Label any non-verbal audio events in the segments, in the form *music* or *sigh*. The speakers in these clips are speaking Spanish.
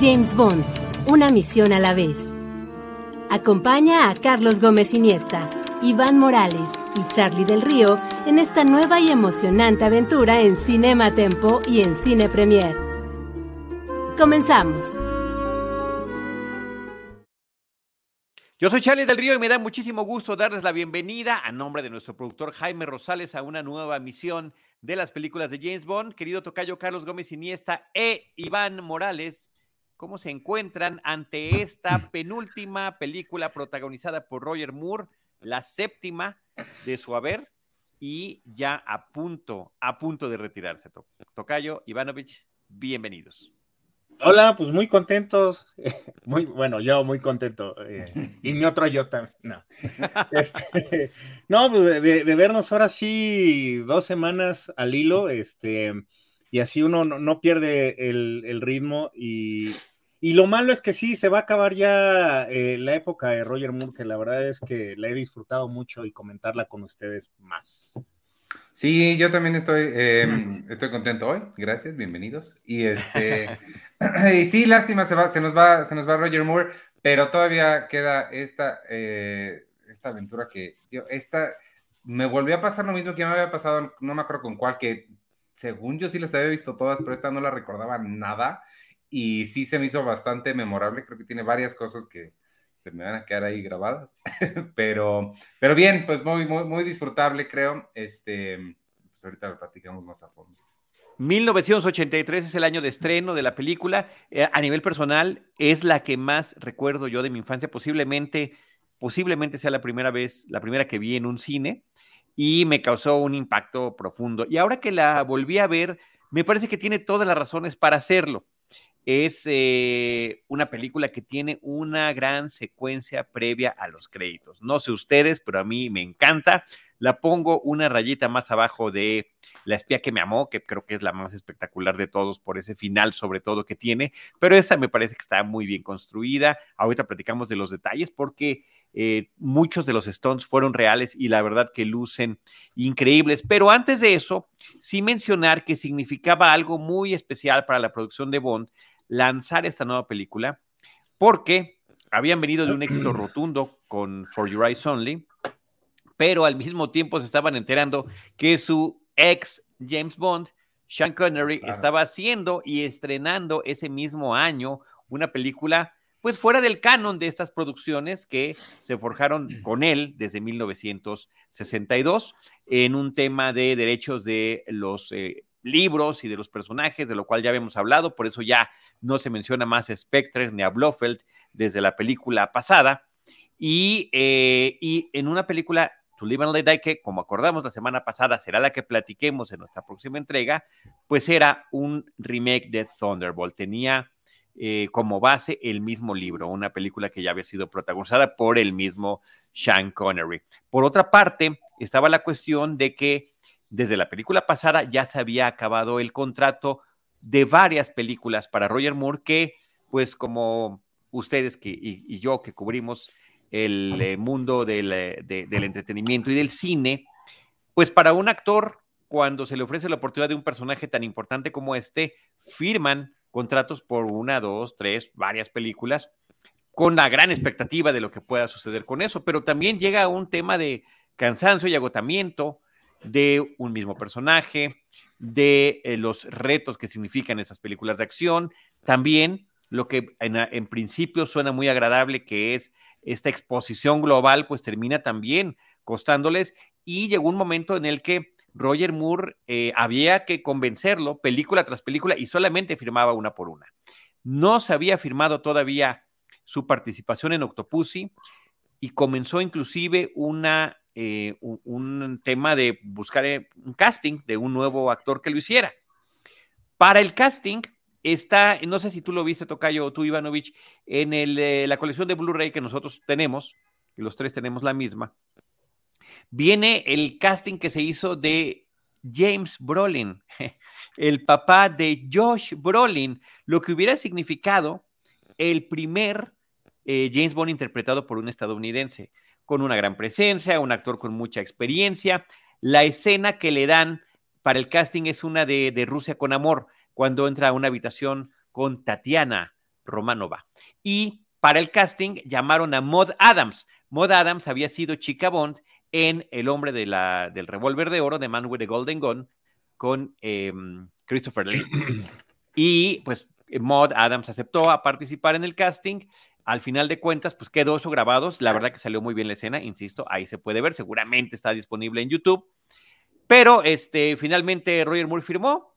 James Bond, una misión a la vez. Acompaña a Carlos Gómez Iniesta, Iván Morales y Charlie del Río en esta nueva y emocionante aventura en Cinema Tempo y en Cine Premier. Comenzamos. Yo soy Charlie del Río y me da muchísimo gusto darles la bienvenida a nombre de nuestro productor Jaime Rosales a una nueva misión de las películas de James Bond. Querido tocayo Carlos Gómez Iniesta e Iván Morales, ¿cómo se encuentran ante esta penúltima película protagonizada por Roger Moore, la séptima de su haber y ya a punto, a punto de retirarse? Tocayo, Ivanovich, bienvenidos. Hola, pues muy contentos. *laughs* Muy bueno, yo muy contento. Eh, *laughs* y mi otro yo también. No, *laughs* este, no pues de, vernos ahora sí dos semanas al hilo, este, y así uno no, pierde el, ritmo. Y, lo malo es que sí, se va a acabar ya eh, la época de Roger Moore, que la verdad es que la he disfrutado mucho y comentarla con ustedes más. Sí, yo también estoy, em, *laughs* estoy contento hoy. Gracias, bienvenidos. Y este, *laughs* *clears throat* y sí, lástima, se va, se nos va, se nos va Roger Moore, pero todavía queda esta, eh, esta aventura que, yo, esta, me volvió a pasar lo mismo que me había pasado, no me acuerdo con cuál, que según yo sí las había visto todas, pero esta no la recordaba nada. Y sí se me hizo bastante memorable. Creo que tiene varias cosas que, se me van a quedar ahí grabadas. *laughs* pero, pero bien, pues muy, muy, muy disfrutable, creo. Este, pues ahorita lo platicamos más a fondo. 1983 es el año de estreno de la película. Eh, a nivel personal, es la que más recuerdo yo de mi infancia. Posiblemente, posiblemente sea la primera vez, la primera que vi en un cine y me causó un impacto profundo. Y ahora que la volví a ver, me parece que tiene todas las razones para hacerlo es eh, una película que tiene una gran secuencia previa a los créditos. No sé ustedes, pero a mí me encanta. La pongo una rayita más abajo de La espía que me amó, que creo que es la más espectacular de todos por ese final sobre todo que tiene, pero esta me parece que está muy bien construida. Ahorita platicamos de los detalles porque eh, muchos de los Stones fueron reales y la verdad que lucen increíbles. Pero antes de eso, sí mencionar que significaba algo muy especial para la producción de Bond lanzar esta nueva película porque habían venido de un éxito rotundo con For Your Eyes Only, pero al mismo tiempo se estaban enterando que su ex James Bond, Sean Connery, estaba haciendo y estrenando ese mismo año una película pues fuera del canon de estas producciones que se forjaron con él desde 1962 en un tema de derechos de los eh, libros y de los personajes, de lo cual ya habíamos hablado, por eso ya no se menciona más a Spectre ni a Blofeld desde la película pasada. Y, eh, y en una película, To Live and Let Die, que como acordamos la semana pasada será la que platiquemos en nuestra próxima entrega, pues era un remake de Thunderbolt. Tenía eh, como base el mismo libro, una película que ya había sido protagonizada por el mismo Sean Connery. Por otra parte, estaba la cuestión de que desde la película pasada ya se había acabado el contrato de varias películas para Roger Moore que, pues como ustedes y, yo que cubrimos el eh, mundo del, eh, del entretenimiento y del cine, pues para un actor, cuando se le ofrece la oportunidad de un personaje tan importante como este, firman contratos por una, dos, tres, varias películas, con la gran expectativa de lo que pueda suceder con eso, pero también llega un tema de cansancio y agotamiento, de un mismo personaje, de eh, los retos que significan esas películas de acción, también lo que en, principio suena muy agradable, que es esta exposición global, pues termina también costándoles y llegó un momento en el que Roger Moore eh, había que convencerlo película tras película y solamente firmaba una por una. No se había firmado todavía su participación en Octopussy y comenzó inclusive una eh, un, tema de buscar eh, un casting de un nuevo actor que lo hiciera. Para el casting está, no sé si tú lo viste, Tocayo, o tú, Ivanovich, en el, eh, la colección de Blu-ray que nosotros tenemos, y los tres tenemos la misma, viene el casting que se hizo de James Brolin, *laughs* el papá de Josh Brolin, lo que hubiera significado el primer James Bond interpretado por un estadounidense, con una gran presencia, un actor con mucha experiencia. La escena que le dan para el casting es una de, de Rusia con amor, cuando entra a una habitación con Tatiana Romanova. Y para el casting llamaron a Maud Adams. Maud Adams había sido chica Bond en El hombre de la, del revólver de oro, de Man with a Golden Gun, con em, Christopher Lee. *clears throat* Y pues Maud Adams aceptó a participar en el casting. Al final de cuentas, pues quedó eso grabado. La verdad que salió muy bien la escena, insisto, ahí se puede ver, seguramente está disponible en YouTube. Pero este, finalmente Roger Moore firmó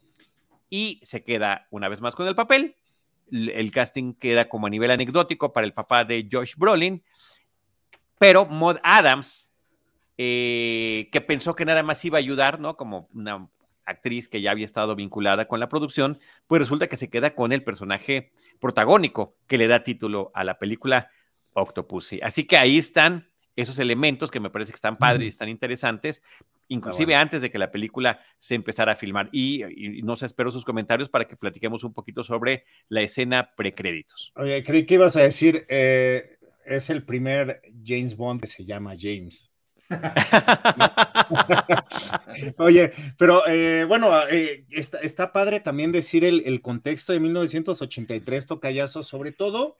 y se queda una vez más con el papel. El casting queda como a nivel anecdótico para el papá de Josh Brolin, pero Maud Adams eh, que pensó que nada más iba a ayudar, ¿no? Como una actriz que ya había estado vinculada con la producción, pues resulta que se queda con el personaje protagónico que le da título a la película Octopussy. Así que ahí están esos elementos que me parece que están padres y están interesantes, inclusive antes de que la película se empezara a filmar. Y, no sé, espero sus comentarios para que platiquemos un poquito sobre la escena precréditos. Oye, creí que ibas a decir, eh, es el primer James Bond que se llama James. *laughs* Oye, pero eh, bueno, eh, está, padre también decir el, contexto de 1983, Tocayazo, sobre todo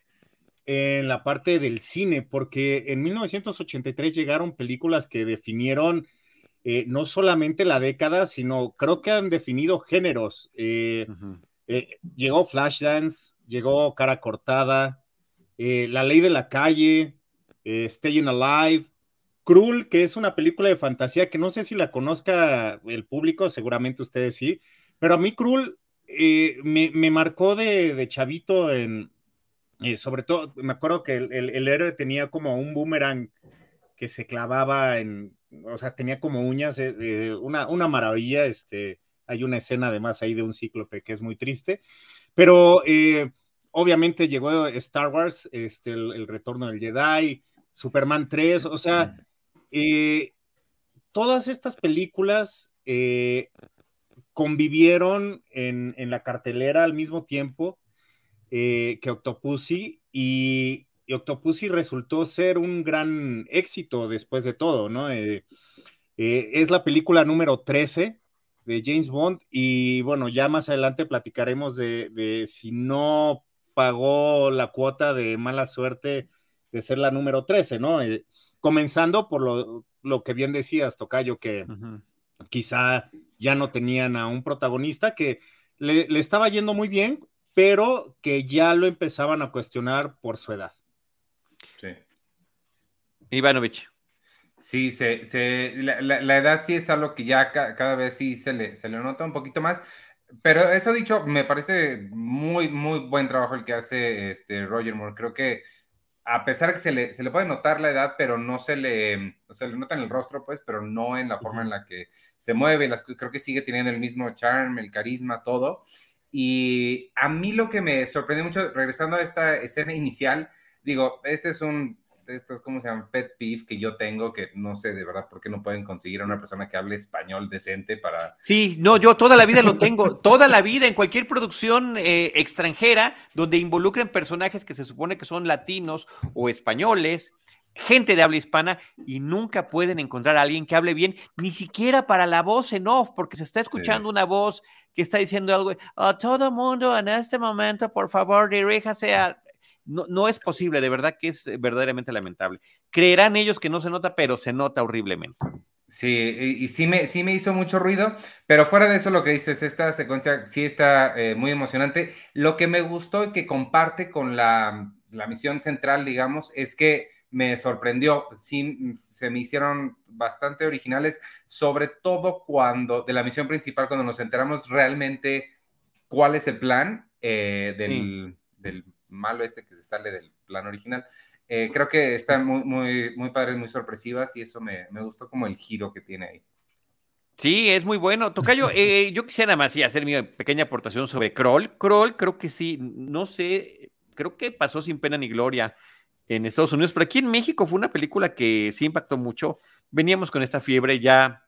en la parte del cine, porque en 1983 llegaron películas que definieron eh, no solamente la década, sino creo que han definido géneros. llegó Flashdance, llegó Cara Cortada, La Ley de la Calle, Staying Alive. Cruel, que es una película de fantasía que no sé si la conozca el público, seguramente ustedes sí, pero a mí Cruel eh, me, marcó de, chavito en, eh, sobre todo, me acuerdo que el, héroe tenía como un boomerang que se clavaba en, o sea, tenía como uñas, eh, una, una, maravilla, este, hay una escena además ahí de un cíclope que es muy triste, pero obviamente llegó Star Wars, este, el, retorno del Jedi, Superman 3, o sea, eh, todas estas películas eh, convivieron en, la cartelera al mismo tiempo eh, que Octopussy y, Octopussy resultó ser un gran éxito después de todo, ¿no? es la película número 13 de James Bond y bueno, ya más adelante platicaremos de, si no pagó la cuota de mala suerte de ser la número 13, ¿no? Comenzando por lo, que bien decías, Tocayo, que quizá ya no tenían a un protagonista que le, estaba yendo muy bien, pero que ya lo empezaban a cuestionar por su edad. Sí. Ivanovich. Sí, se, la, edad sí es algo que ya cada vez sí se le, se le nota un poquito más. Pero eso dicho, me parece muy, muy buen trabajo el que hace este Roger Moore. Creo que a pesar de que se le, se le puede notar la edad, pero no se le, o sea, le nota en el rostro, pues, pero no en la forma en la que se mueve, las, creo que sigue teniendo el mismo charm, el carisma, todo. Y a mí lo que me sorprendió mucho, regresando a esta escena inicial, digo, este es un estos, ¿cómo se llaman? Pet peeve que yo tengo, que no sé de verdad por qué no pueden conseguir a una persona que hable español decente para... Sí, no, yo toda la vida lo tengo, toda la vida en cualquier producción eh, extranjera donde involucren personajes que se supone que son latinos o españoles, gente de habla hispana y nunca pueden encontrar a alguien que hable bien, ni siquiera para la voz en off, porque se está escuchando una voz que está diciendo algo, a todo mundo en este momento, por favor, diríjase a no, es posible, de verdad que es verdaderamente lamentable. Creerán ellos que no se nota, pero se nota horriblemente. Sí, y, sí, me, sí me hizo mucho ruido, pero fuera de eso lo que dices, esta secuencia sí está eh, muy emocionante. Lo que me gustó y que comparte con la, la misión central, digamos, es que me sorprendió, sí, se me hicieron bastante originales, sobre todo cuando, de la misión principal, cuando nos enteramos realmente cuál es el plan eh, del, del malo este que se sale del plan original. Eh, creo que están muy, muy, muy padres, muy sorpresivas y eso me, me, gustó como el giro que tiene ahí. Sí, es muy bueno. Tocayo, eh, yo quisiera nada más hacer mi pequeña aportación sobre Kroll. Kroll, creo que sí, no sé, creo que pasó sin pena ni gloria en Estados Unidos, pero aquí en México fue una película que sí impactó mucho. Veníamos con esta fiebre ya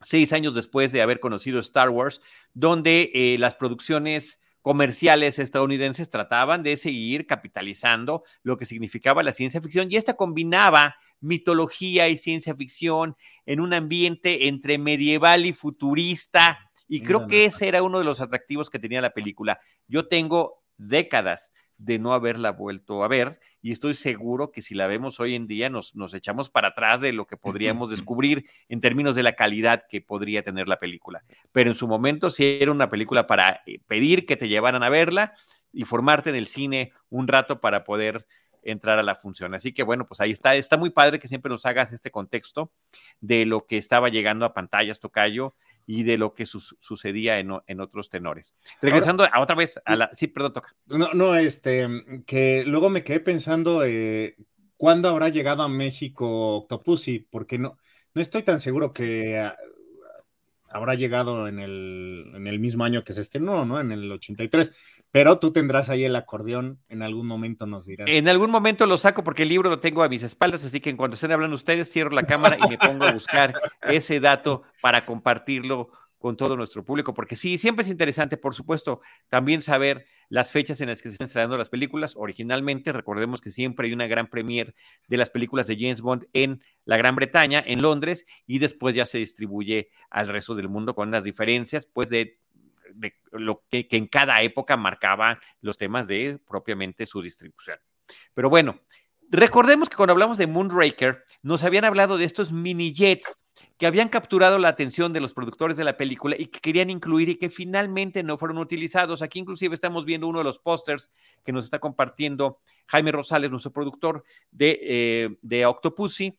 seis años después de haber conocido Star Wars, donde eh, las producciones comerciales estadounidenses trataban de seguir capitalizando lo que significaba la ciencia ficción y esta combinaba mitología y ciencia ficción en un ambiente entre medieval y futurista y creo que ese era uno de los atractivos que tenía la película. Yo tengo décadas de no haberla vuelto a ver y estoy seguro que si la vemos hoy en día nos, nos echamos para atrás de lo que podríamos *laughs* descubrir en términos de la calidad que podría tener la película. Pero en su momento sí era una película para eh, pedir que te llevaran a verla y formarte en el cine un rato para poder entrar a la función. Así que bueno, pues ahí está. Está muy padre que siempre nos hagas este contexto de lo que estaba llegando a pantallas, Tocayo, y de lo que sucedía en, en, otros tenores. Regresando a otra vez a la... Sí, perdón, toca. No, no, este, que luego me quedé pensando eh, cuándo habrá llegado a México Octopussy, porque no, no estoy tan seguro que ah, habrá llegado en el, en el mismo año que se estrenó, ¿no? En el 83. Pero tú tendrás ahí el acordeón, en algún momento nos dirás. En algún momento lo saco porque el libro lo tengo a mis espaldas, así que en cuanto estén hablando ustedes, cierro la cámara y me pongo a buscar ese dato para compartirlo con todo nuestro público, porque sí, siempre es interesante, por supuesto, también saber las fechas en las que se están estrenando las películas. Originalmente, recordemos que siempre hay una gran premier de las películas de James Bond en la Gran Bretaña, en Londres, y después ya se distribuye al resto del mundo con las diferencias, pues, de, lo que, que en cada época marcaba los temas de propiamente su distribución. Pero bueno, recordemos que cuando hablamos de Moonraker, nos habían hablado de estos mini jets que habían capturado la atención de los productores de la película y que querían incluir y que finalmente no fueron utilizados. Aquí inclusive estamos viendo uno de los pósters que nos está compartiendo Jaime Rosales, nuestro productor de, eh, de Octopussy.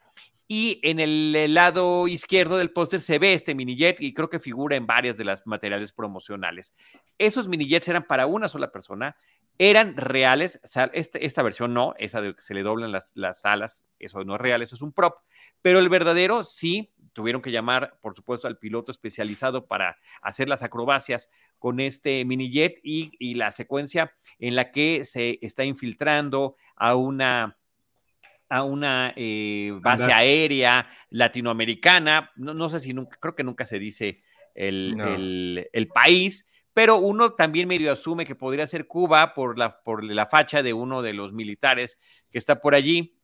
Y en el lado izquierdo del póster se ve este mini jet y creo que figura en varias de las materiales promocionales. Esos mini jets eran para una sola persona, eran reales, este, esta versión no, esa de que se le doblan las, las alas, eso no es real, eso es un prop, pero el verdadero sí tuvieron que llamar, por supuesto, al piloto especializado para hacer las acrobacias con este mini jet y, la secuencia en la que se está infiltrando a una a una eh, base aérea latinoamericana, no, sé si nunca, creo que nunca se dice el, el, país, pero uno también medio asume que podría ser Cuba por la, por la facha de uno de los militares que está por allí.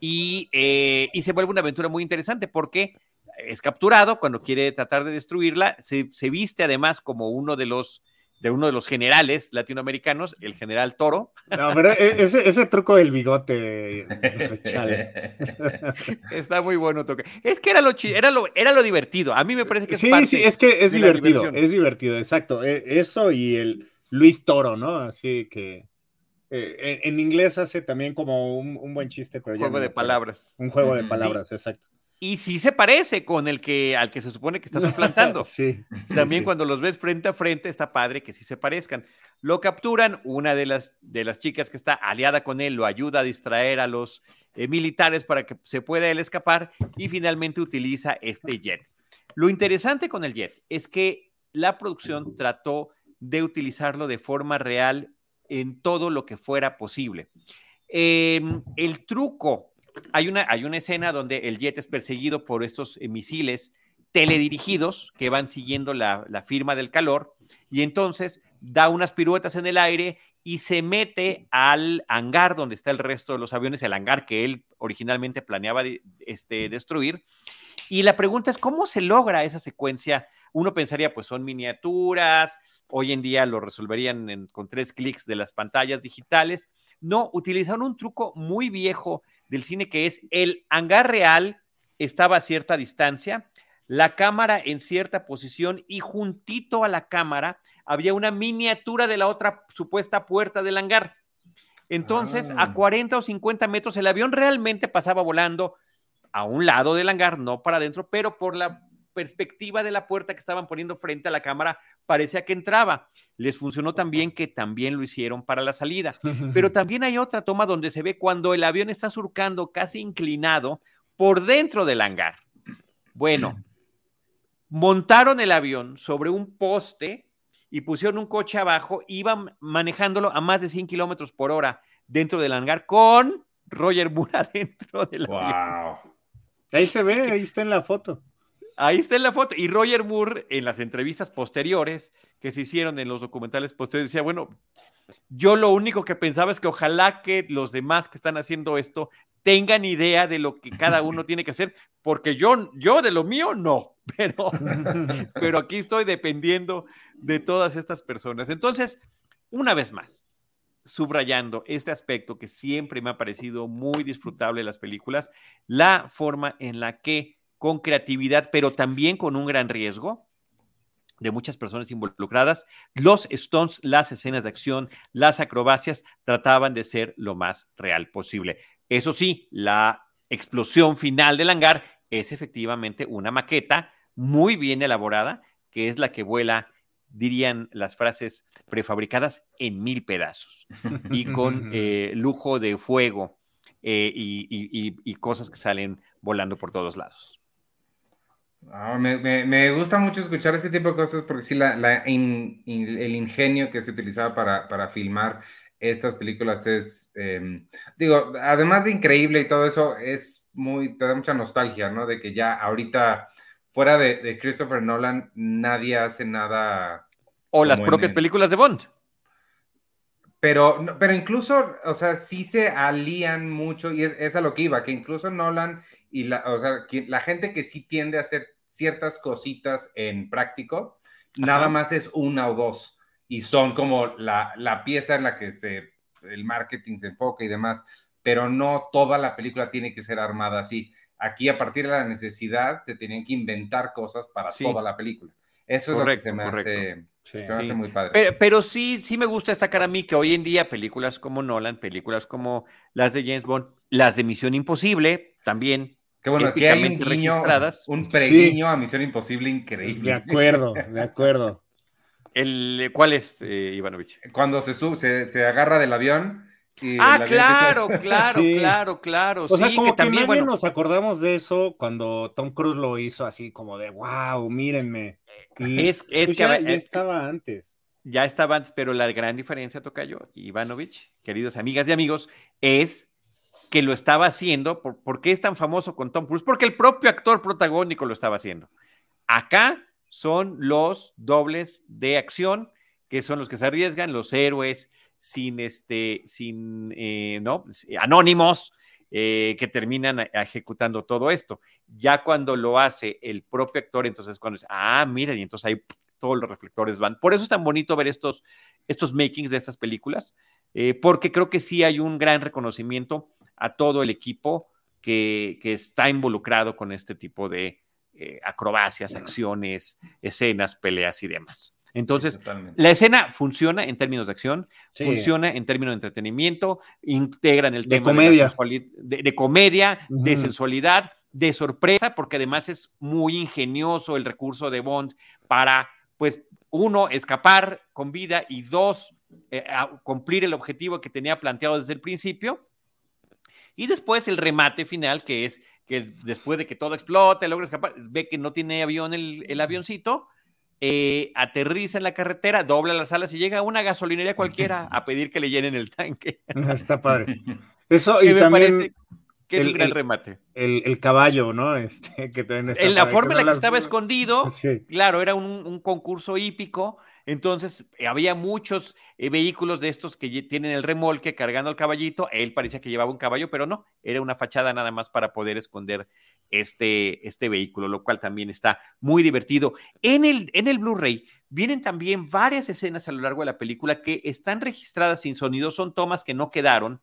Y, eh, y se vuelve una aventura muy interesante. Porque es capturado cuando quiere tratar de destruirla, se, viste además como uno de los de uno de los generales latinoamericanos, el general Toro. No, pero e, ese, ese truco del bigote, *laughs* Está muy bueno toque. Es que era lo, era lo, era lo divertido. A mí me parece que es sí, sí, es que es divertido, es divertido, exacto. E, eso y el Luis Toro, ¿no? Así que eh, en, inglés hace también como un, buen chiste, pero un juego de palabras. Un juego de palabras, exacto. Y sí se parece con el que al que se supone que está suplantando. *laughs* sí. También cuando los ves frente a frente está padre que sí se parezcan. Lo capturan, una de las, de las chicas que está aliada con él lo ayuda a distraer a los eh, militares para que se pueda él escapar y finalmente utiliza este jet. Lo interesante con el jet es que la producción trató de utilizarlo de forma real en todo lo que fuera posible. Em, el truco hay una, hay una escena donde el jet es perseguido por estos eh, misiles teledirigidos que van siguiendo la, firma del calor y entonces da unas piruetas en el aire y se mete al hangar donde está el resto de los aviones, el hangar que él originalmente planeaba este, destruir. Y la pregunta es, ¿cómo se logra esa secuencia? Uno pensaría, pues son miniaturas, hoy en día lo resolverían con tres clics de las pantallas digitales. No, utilizaron un truco muy viejo del cine que es el hangar real estaba a cierta distancia, la cámara en cierta posición y juntito a la cámara había una miniatura de la otra supuesta puerta del hangar. Entonces, a 40 ah. o 50 metros, el avión realmente pasaba volando a un lado del hangar, no para adentro, pero por la perspectiva de la puerta que estaban poniendo frente a la cámara, parecía que entraba. Les funcionó también que también lo hicieron para la salida. *laughs* Pero también hay otra toma donde se ve cuando el avión está surcando casi inclinado por dentro del hangar. Bueno, montaron el avión sobre un poste y pusieron un coche abajo, iban manejándolo a más de 100 kilómetros por hora dentro del hangar con Roger Moore *laughs* adentro del wow. Ahí se ve, ahí está en la foto. Ahí está en la foto. Y Roger Moore, en las entrevistas posteriores que se hicieron en los documentales posteriores, decía, bueno, yo lo único que pensaba es que ojalá que los demás que están haciendo esto tengan idea de lo que cada uno tiene que hacer, porque yo, yo de lo mío no, *laughs* pero, pero aquí estoy dependiendo de todas estas personas. Entonces, una vez más, subrayando este aspecto que siempre me ha parecido muy disfrutable de las películas, la forma en la que con creatividad, pero también con un gran riesgo, de muchas personas involucradas, los stones, las escenas de acción, las acrobacias trataban de ser lo más real posible. Eso sí, la explosión final del hangar es efectivamente una maqueta muy bien elaborada, que es la que vuela, dirían las frases prefabricadas, en mil pedazos *laughs* y con eh, lujo de fuego eh, y cosas que salen volando por todos lados. Ah, me, gusta mucho escuchar este tipo de cosas porque sí, la, el ingenio que se utilizaba para, filmar estas películas es, em, digo, además de increíble y todo eso, es muy, te da mucha nostalgia, ¿no? De que ya ahorita, fuera de, Christopher Nolan, nadie hace nada. O las propias películas de Bond. Pero, pero incluso, o sea, sí se alían mucho y es, a lo que iba, que incluso Nolan y la, o sea, la gente que sí tiende a hacer ciertas cositas en práctico, nada más es una o dos y son como la, la, pieza en la que se, el marketing se enfoca y demás, pero no toda la película tiene que ser armada así. Aquí a partir de la necesidad te tienen que inventar cosas para toda la película. Eso es lo que se me hace Sí. muy padre. Pero, sí, sí me gusta destacar a mí que hoy en día películas como Nolan, películas como las de James Bond, las de Misión Imposible, también. Qué bueno, que hay un guiño, un preguiño a Misión Imposible increíble. De acuerdo, de acuerdo. El, ¿Cuál es, eh, Ivanovich? Cuando se, sube, se, agarra del avión ah, claro, *laughs* claro, claro, claro. O sea, como que, también, nadie nos acordamos de eso cuando Tom Cruise lo hizo así como de, wow, mírenme. es, es pues que ya, estaba antes. Ya estaba antes, pero la gran diferencia, Tocayo, Ivanovich, queridas amigas y amigos, es que lo estaba haciendo. Por, qué es tan famoso con Tom Cruise? Porque el propio actor protagónico lo estaba haciendo. Acá son los dobles de acción, que son los que se arriesgan, los héroes, sin este, sin, eh, ¿no? Anónimos eh, que terminan ejecutando todo esto. Ya cuando lo hace el propio actor, entonces cuando dice, ah, mira, y entonces ahí todos los reflectores van. Por eso es tan bonito ver estos, estos makings de estas películas, eh, porque creo que sí hay un gran reconocimiento a todo el equipo que, que está involucrado con este tipo de acrobacias, acciones, escenas, peleas y demás. Entonces, la escena funciona en términos de acción, funciona en términos de entretenimiento, integran el tema comedia. de, comedia, de sensualidad, de sorpresa, porque además es muy ingenioso el recurso de Bond para, pues, uno, escapar con vida y dos, eh, cumplir el objetivo que tenía planteado desde el principio. Y después el remate final, que es que después de que todo explote, logra escapar, ve que no tiene avión el, el avioncito, eh, aterriza en la carretera, dobla las alas y llega a una gasolinería cualquiera *laughs* a pedir que le llenen el tanque. *laughs* Está padre. *laughs* Eso y también que es un gran remate. El, caballo, ¿no? Este, que en la forma en la que estaba escondido, claro, era un, concurso hípico, entonces eh, había muchos eh, vehículos de estos que tienen el remolque cargando al caballito, él parecía que llevaba un caballo, pero no, era una fachada nada más para poder esconder este, este vehículo, lo cual también está muy divertido. En el, en el Blu-ray vienen también varias escenas a lo largo de la película que están registradas sin sonido, son tomas que no quedaron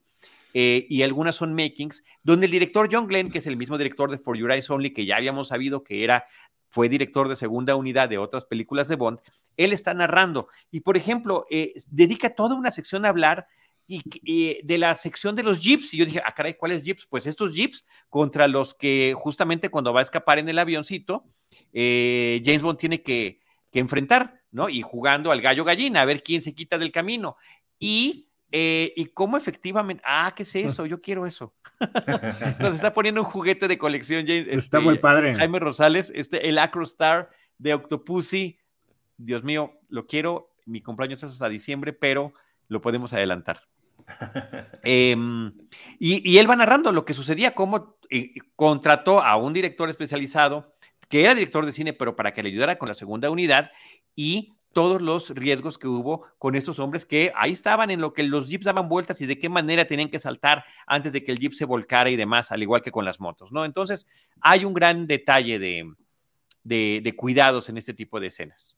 eh, y algunas son makings, donde el director John Glenn, que es el mismo director de For Your Eyes Only, que ya habíamos sabido que era, fue director de segunda unidad de otras películas de Bond, él está narrando. Y, por ejemplo, eh, dedica toda una sección a hablar y, de la sección de los jeeps. Y yo dije, ah, caray, ¿cuáles jeeps? Pues estos jeeps contra los que justamente cuando va a escapar en el avioncito, eh, James Bond tiene que, que, enfrentar, ¿no? Y jugando al gallo gallina, a ver quién se quita del camino. Y eh, y cómo efectivamente, ah, ¿qué es *laughs* eso? Yo quiero eso. *laughs* Nos está poniendo un juguete de colección. está muy este, padre. Jaime Rosales, este, el Acrostar de Octopussy, Dios mío, lo quiero, mi cumpleaños es hasta diciembre, pero lo podemos adelantar. *laughs* Em, y, él va narrando lo que sucedía, cómo eh, contrató a un director especializado, que era director de cine, pero para que le ayudara con la segunda unidad, y todos los riesgos que hubo con estos hombres que ahí estaban en lo que los jeeps daban vueltas y de qué manera tenían que saltar antes de que el jeep se volcara y demás, al igual que con las motos, ¿no? Entonces, hay un gran detalle de, de cuidados en este tipo de escenas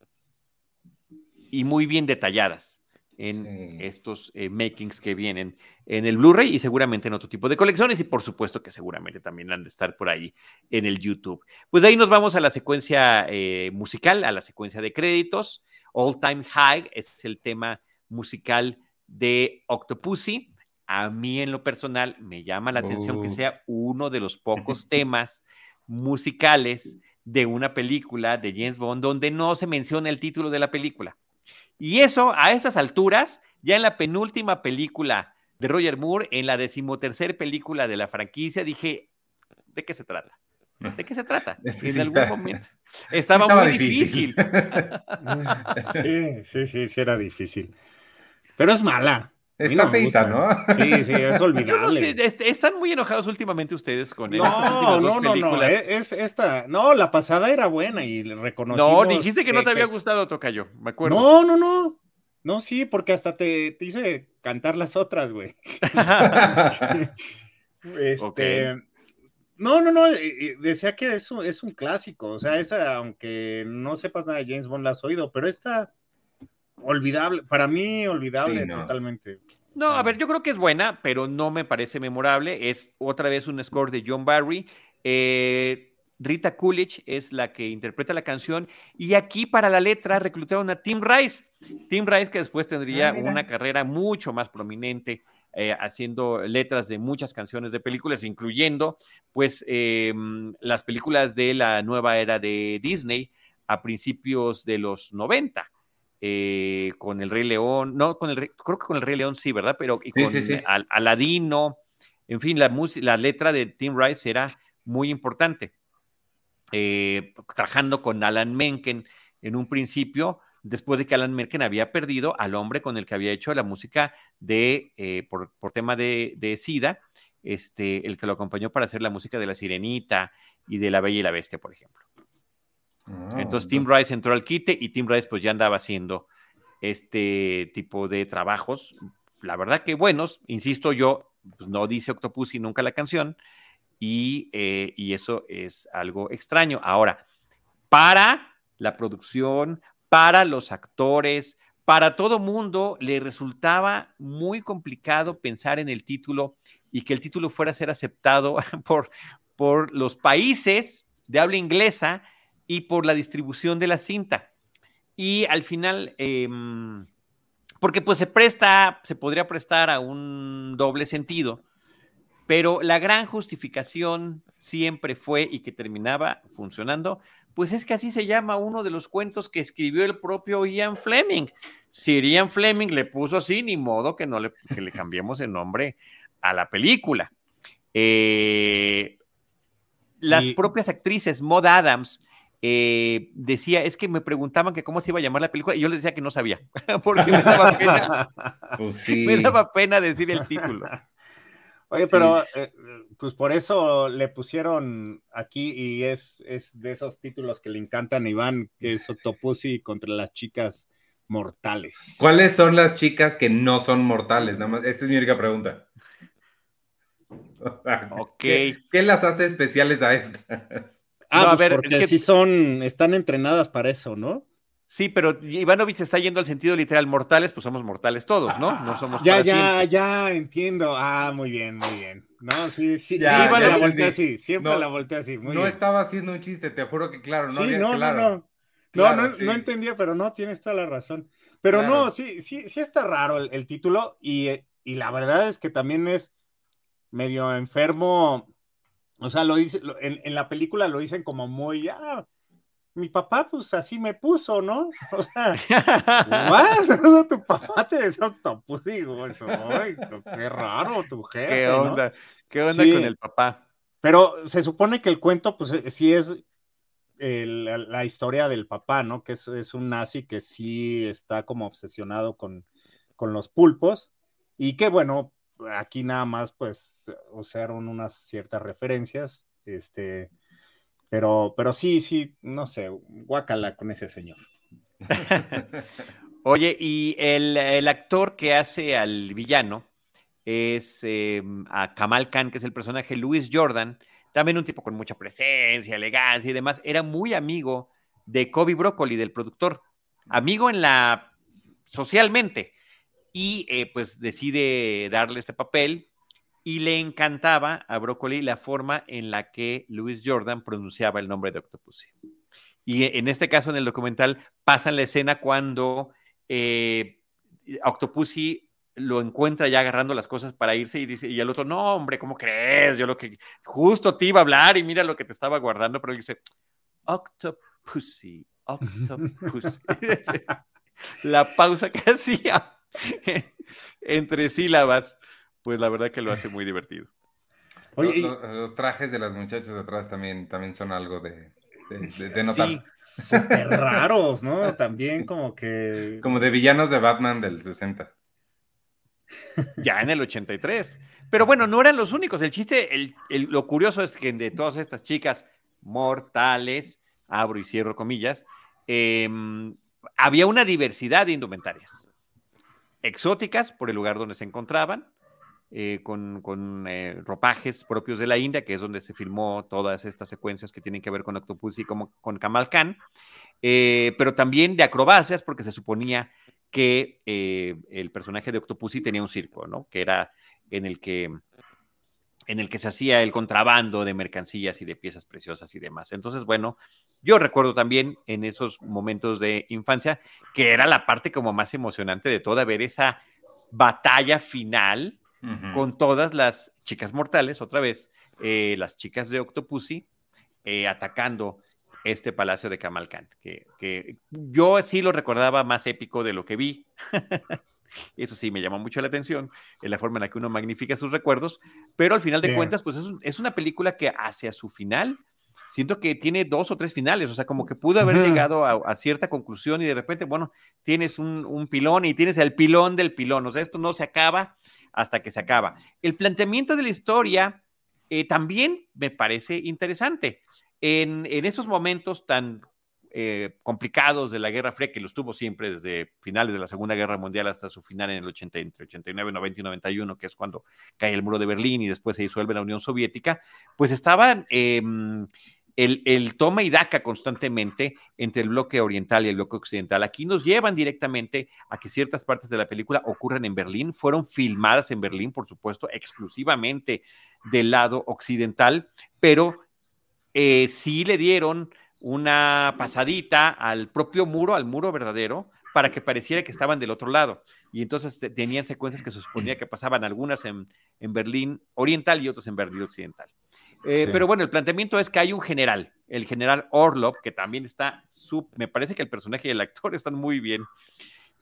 y muy bien detalladas en estos eh, makings que vienen en el Blu-ray y seguramente en otro tipo de colecciones y por supuesto que seguramente también han de estar por ahí en el YouTube. Pues ahí nos vamos a la secuencia eh, musical, a la secuencia de créditos. All Time High es el tema musical de Octopussy. A mí en lo personal me llama la atención que uh. sea uno de los pocos *laughs* temas musicales de una película de James Bond donde no se menciona el título de la película. Y eso, a esas alturas, ya en la penúltima película de Roger Moore, en la decimotercer película de la franquicia, dije, ¿de qué se trata? ¿De qué se trata? en algún momento. *laughs* Estaba, muy difícil. *laughs* sí, sí, sí, sí, era difícil. Pero es mala. Está feita, ¿no? Sí, sí, es *laughs* olvidable. están muy enojados últimamente ustedes con él. No, no, no, no, es, esta, no, la pasada era buena y reconocimos. No, dijiste que, no te había gustado, Tocayo, me acuerdo. No, no, no, no, sí, porque hasta te, hice cantar las otras, güey. este, no, no, no, decía que es un, es un clásico, o sea, esa, aunque no sepas nada de James Bond, la has oído, pero esta olvidable, para mí olvidable totalmente. No, a ver, yo creo que es buena, pero no me parece memorable. Es otra vez un score de John Barry. Eh, Rita Coolidge es la que interpreta la canción y aquí para la letra reclutaron a Tim Rice. Tim Rice que después tendría ah, una carrera mucho más prominente eh, haciendo letras de muchas canciones de películas, incluyendo pues em, las películas de la nueva era de Disney a principios de los 90. Eh, con el Rey León, no, con el creo que con el Rey León sí, ¿verdad? Pero con Aladino, en fin, la, la letra de Tim Rice era muy importante. Eh, trabajando con Alan Menken en un principio, después de que Alan Menken había perdido al hombre con el que había hecho la música de, eh, por, tema de, de, SIDA, este, el que lo acompañó para hacer la música de La Sirenita y de La Bella y la Bestia, por ejemplo. Ah, entonces Tim Rice entró al quite y Tim Rice pues ya andaba haciendo este tipo de trabajos, la verdad que buenos, insisto yo, pues, no dice Octopussy nunca la canción y, eh, y eso es algo extraño. Ahora, para la producción, para los actores, para todo mundo le resultaba muy complicado pensar en el título y que el título fuera a ser aceptado *laughs* por, por los países de habla inglesa y por la distribución de la cinta. Y al final, em, porque pues se presta, se podría prestar a un doble sentido, pero la gran justificación siempre fue y que terminaba funcionando, pues es que así se llama uno de los cuentos que escribió el propio Ian Fleming. Si Ian Fleming le puso así, ni modo que no le, que le cambiemos el nombre a la película. Eh, las propias actrices, Maud Adams eh, decía, es que me preguntaban que cómo se iba a llamar la película y yo les decía que no sabía, *laughs* porque me daba pena, *laughs* pues me daba pena decir el título. Oye, pero eh, pues por eso le pusieron aquí y es, es de esos títulos que le encantan a Iván, que es Octopussy contra las chicas mortales. ¿Cuáles son las chicas que no son mortales? Nada más, esta es mi única pregunta. *laughs* ok. ¿Qué las hace especiales a estas? Ah, a pues ver, porque si son, están entrenadas para eso, ¿no? Sí, pero Ivanovich está yendo al sentido literal, mortales, pues somos mortales todos, ¿no? No somos Ya, ya, ya, entiendo. Ah, muy bien, muy bien. No, sí, sí, ya, siempre la volteé así, siempre la volteé así. Muy no estaba haciendo un chiste, te juro que claro, no sí, no, claro. no, no. No, no, no, entendía, pero no, tienes toda la razón. Pero no, sí, sí, sí está raro el, el título y, y la verdad es que también es medio enfermo o sea, lo dice, en, la película lo dicen como muy, ah, mi papá pues así me puso, ¿no? *laughs* O sea, *laughs* tu papá te pues digo, eso, ay, qué raro tu jefe. ¿Qué onda? ¿Qué onda con el papá? Pero se supone que el cuento, pues eh, sí es la, historia del papá, ¿no? Que es, es, un nazi que sí está como obsesionado con, con los pulpos y que bueno, aquí nada más pues usaron unas ciertas referencias, este, pero, pero sí, sí, no sé, guácala con ese señor. *laughs* Oye, y el, actor que hace al villano es em, a Kamal Khan, que es el personaje Louis Jordan, también un tipo con mucha presencia, elegancia y demás, era muy amigo de Kobe Broccoli, del productor, amigo en la socialmente, y eh, pues decide darle este papel y le encantaba a Broccoli la forma en la que Louis Jordan pronunciaba el nombre de Octopussy. Y en este caso, en el documental, pasan la escena cuando eh, Octopussy lo encuentra ya agarrando las cosas para irse y dice, y el otro, no, hombre, ¿cómo crees? Yo lo que justo te iba a hablar y mira lo que te estaba guardando, pero dice, Octopussy, Octopussy. *laughs* la pausa que *laughs* hacía entre sílabas pues la verdad que lo hace muy divertido. los, trajes de las muchachas de atrás también, también son algo de, de, notar. Sí, súper raros, ¿no? *laughs* También como que... Como de villanos de Batman del 60. Ya en el 83. Pero bueno, no eran los únicos. El chiste, el, lo curioso es que de todas estas chicas mortales, abro y cierro comillas, em, había una diversidad de indumentarias. Exóticas por el lugar donde se encontraban, eh, con, eh, ropajes propios de la India, que es donde se filmó todas estas secuencias que tienen que ver con Octopussy como con Kamal Khan, eh, pero también de acrobacias, porque se suponía que el personaje de Octopussy tenía un circo, ¿no? Que era en el que en el que se hacía el contrabando de mercancías y de piezas preciosas y demás. Entonces, bueno, yo recuerdo también en esos momentos de infancia que era la parte como más emocionante de toda, ver esa batalla final con todas las chicas mortales, otra vez, eh, las chicas de Octopussy, eh, atacando este palacio de Camalcant, que, que yo sí lo recordaba más épico de lo que vi. *laughs* Eso sí, me llamó mucho la atención, en la forma en la que uno magnifica sus recuerdos, pero al final de cuentas, pues es, es, una película que hacia su final siento que tiene dos o tres finales, o sea, como que pudo haber llegado a, cierta conclusión y de repente, bueno, tienes un, pilón y tienes el pilón del pilón, o sea, esto no se acaba hasta que se acaba. El planteamiento de la historia eh, también me parece interesante. En, en esos momentos tan eh, complicados de la Guerra Fría, que los tuvo siempre desde finales de la Segunda Guerra Mundial hasta su final en el 80, entre 89, 90 y 91, que es cuando cae el muro de Berlín y después se disuelve la Unión Soviética, pues estaban em, el, toma y daca constantemente entre el bloque oriental y el bloque occidental. Aquí nos llevan directamente a que ciertas partes de la película ocurran en Berlín, fueron filmadas en Berlín, por supuesto, exclusivamente del lado occidental, pero eh, sí le dieron una pasadita al propio muro, al muro verdadero, para que pareciera que estaban del otro lado. Y entonces tenían secuencias que se suponía que pasaban algunas en, en Berlín Oriental y otras en Berlín Occidental. Eh, pero bueno, el planteamiento es que hay un general, el general Orlov, que también está, me parece que el personaje y el actor están muy bien,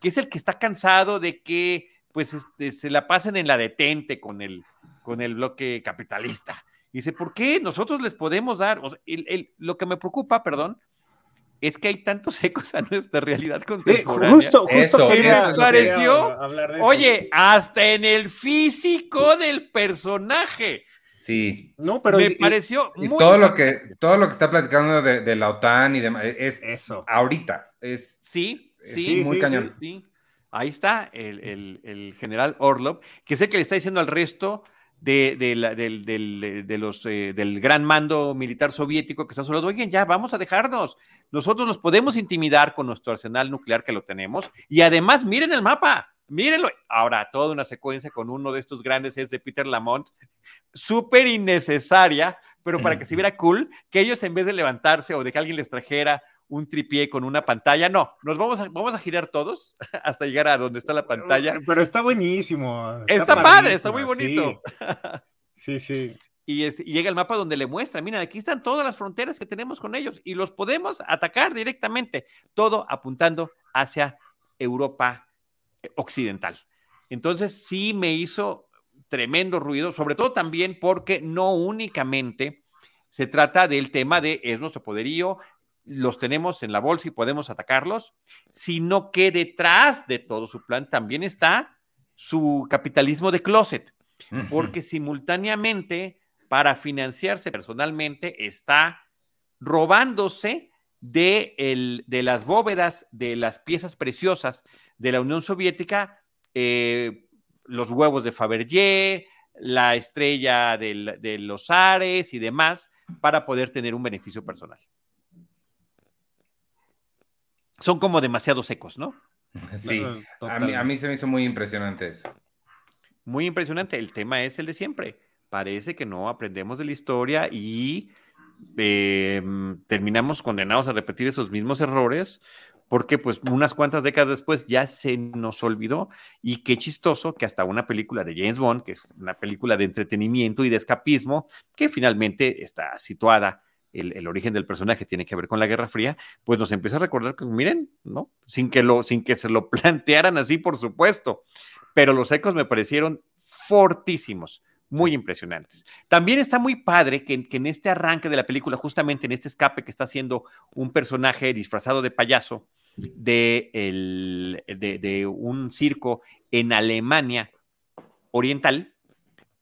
que es el que está cansado de que pues este, se la pasen en la detente con el, con el bloque capitalista. Dice, ¿por qué nosotros les podemos dar? lo que me preocupa, perdón, es que hay tantos ecos a nuestra realidad contemporánea. justo, justo que me pareció, oye, hasta en el físico del personaje. Sí. No, pero me pareció muy todo lo que todo lo que está platicando de, la OTAN y demás es eso. Ahorita es sí, sí, muy cañón. Sí, Ahí está el, general Orlov, que es el que le está diciendo al resto de, de, los, eh, del gran mando militar soviético que está solo, oigan, ya vamos a dejarnos. Nosotros nos podemos intimidar con nuestro arsenal nuclear que lo tenemos. Y además, miren el mapa. Mírenlo. Ahora, toda una secuencia con uno de estos grandes es de Peter Lamont, súper innecesaria, pero para que se viera cool, que ellos en vez de levantarse o de que alguien les trajera un tripié con una pantalla, no, nos vamos a, vamos a girar todos *laughs* hasta llegar a donde está la pantalla. Pero está buenísimo. Está, padre, está muy bonito. Sí, *laughs* sí. Este, y, llega el mapa donde le muestra, mira, aquí están todas las fronteras que tenemos con ellos y los podemos atacar directamente, todo apuntando hacia Europa occidental. Entonces sí me hizo tremendo ruido, sobre todo también porque no únicamente se trata del tema de es nuestro poderío, los tenemos en la bolsa y podemos atacarlos, sino que detrás de todo su plan también está su capitalismo de closet, porque simultáneamente, para financiarse personalmente, está robándose de, de las bóvedas de las piezas preciosas de la Unión Soviética, eh, los huevos de Fabergé, la estrella de los Ares y demás, para poder tener un beneficio personal. Son como demasiado secos, ¿no? *laughs* Sí, a mí, a mí se me hizo muy impresionante eso. Muy impresionante. El tema es el de siempre. Parece que no aprendemos de la historia y Em, terminamos condenados a repetir esos mismos errores porque pues unas cuantas décadas después ya se nos olvidó y qué chistoso que hasta una película de James Bond, que es una película de entretenimiento y de escapismo, que finalmente está situada, el, origen del personaje tiene que ver con la Guerra Fría, pues nos empieza a recordar que miren, ¿no? Sin que, lo, sin que se lo *laughs* plantearan así, por supuesto, pero los ecos me parecieron fortísimos muy impresionantes. También está muy padre que, en este arranque de la película, justamente en este escape que está haciendo un personaje disfrazado de payaso de, de, un circo en Alemania oriental,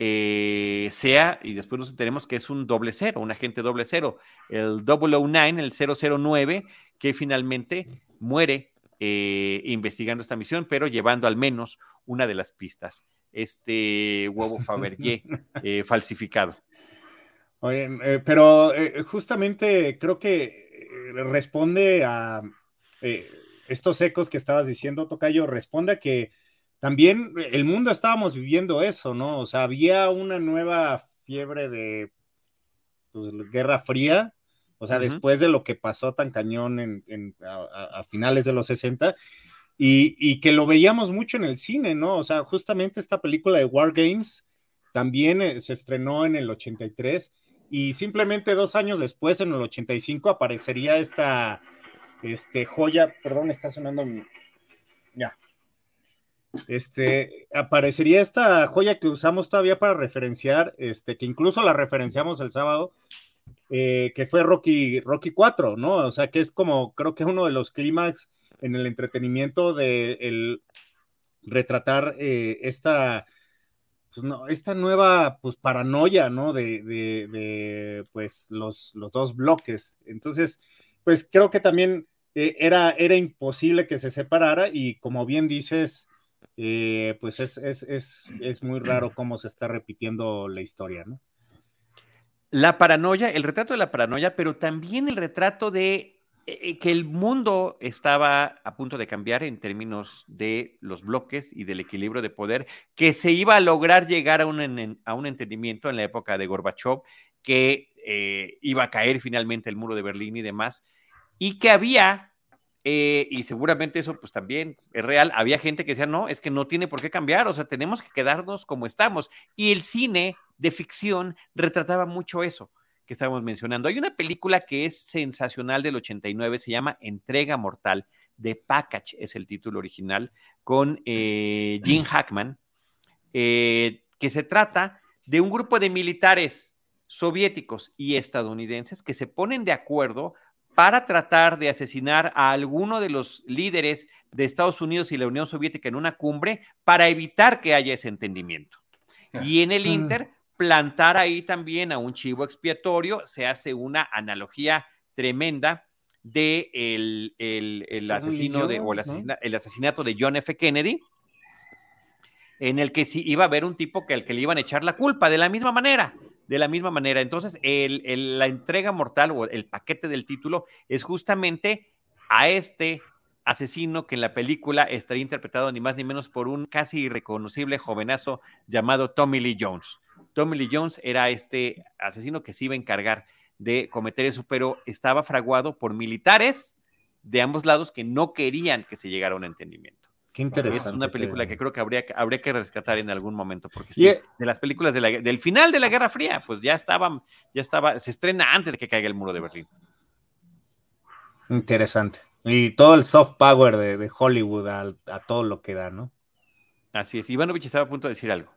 eh, sea, y después nos enteremos que es un doble cero, un agente doble cero, el 009, el 009, que finalmente muere eh, investigando esta misión, pero llevando al menos una de las pistas este huevo Fabergé *laughs* eh, falsificado. Oye, pero justamente creo que responde a estos ecos que estabas diciendo, Tocayo, responde a que también el mundo estábamos viviendo eso, ¿no? O sea, había una nueva fiebre de pues, Guerra Fría, o sea, después de lo que pasó tan cañón en, a, a, finales de los 60, y, que lo veíamos mucho en el cine, ¿no? O sea, justamente esta película de War Games también eh, se estrenó en el 83 y simplemente dos años después, en el 85, aparecería esta este, joya, perdón, está sonando Ya. Este, aparecería esta joya que usamos todavía para referenciar, este, que incluso la referenciamos el sábado, eh, que fue Rocky, Rocky 4, ¿no? O sea, que es como, creo que uno de los clímax en el entretenimiento de el retratar eh, esta, pues esta nueva pues, paranoia, ¿no? De, de, pues los, los, dos bloques. Entonces, pues creo que también eh, era, era imposible que se separara y como bien dices, eh, pues es, es, es, es muy raro *clears throat* cómo se está repitiendo la historia, ¿no? La paranoia, el retrato de la paranoia, pero también el retrato de eh, eh, que el mundo estaba a punto de cambiar en términos de los bloques y del equilibrio de poder, que se iba a lograr llegar a un, a un entendimiento en la época de Gorbachev, que eh, iba a caer finalmente el muro de Berlín y demás, y que había, y seguramente eso pues también es real, había gente que decía, no, es que no tiene por qué cambiar, o sea, tenemos que quedarnos como estamos. Y el cine de ficción retrataba mucho eso que estábamos mencionando. Hay una película que es sensacional del 89, se llama Entrega Mortal, de Package es el título original, con eh, Jim Hackman, eh, que se trata de un grupo de militares soviéticos y estadounidenses que se ponen de acuerdo para tratar de asesinar a alguno de los líderes de Estados Unidos y la Unión Soviética en una cumbre para evitar que haya ese entendimiento. Y en el. Inter plantar ahí también a un chivo expiatorio, se hace una analogía tremenda de el, asesino de, o el, asesinato de John F. Kennedy, en el que sí iba a haber un tipo que al que le iban a echar la culpa, de la misma manera, de la misma manera. Entonces, la entrega mortal o el paquete del título es justamente a este asesino que en la película estaría interpretado ni más ni menos por un casi irreconocible jovenazo llamado Tommy Lee Jones. Tommy Lee Jones era este asesino que se iba a encargar de cometer eso, pero estaba fraguado por militares de ambos lados que no querían que se llegara a un entendimiento. Qué interesante. Es una película que creo que habría, habría que rescatar en algún momento, porque sí, e de las películas del final de la Guerra Fría, pues ya estaban, ya estaba, se estrena antes de que caiga el muro de Berlín. Interesante. Y todo el soft power de, Hollywood a, a, todo lo que da, ¿no? Así es. Ivanovich estaba a punto de decir algo.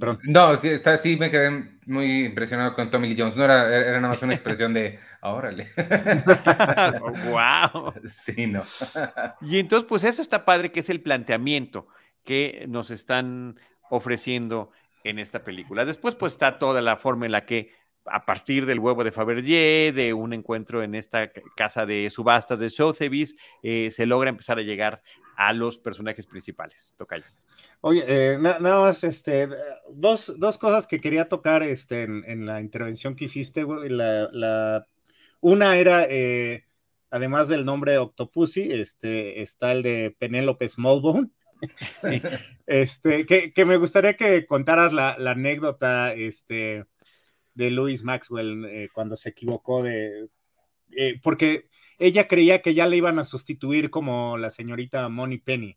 Perdón. No, que está, sí me quedé muy impresionado con Tommy Lee Jones. No era, era nada más una expresión de, "Ah, *laughs* órale. *laughs* wow. Sí, no. *laughs* Y entonces, pues eso está padre, que es el planteamiento que nos están ofreciendo en esta película. Después, pues está toda la forma en la que a partir del huevo de Fabergé, de un encuentro en esta casa de subastas de Sotheby's, eh, se logra empezar a llegar a los personajes principales. Tocayo. Oye, eh, na- nada más, este, dos, dos cosas que quería tocar este, en, en la intervención que hiciste, güey. La, la- una era, eh, además del nombre de Octopussy, este, está el de Penélope Smallbone. *laughs* Sí. Este, que, que me gustaría que contaras la, la anécdota este, de Louis Maxwell eh, cuando se equivocó de. eh, porque ella creía que ya le iban a sustituir como la señorita Money Penny.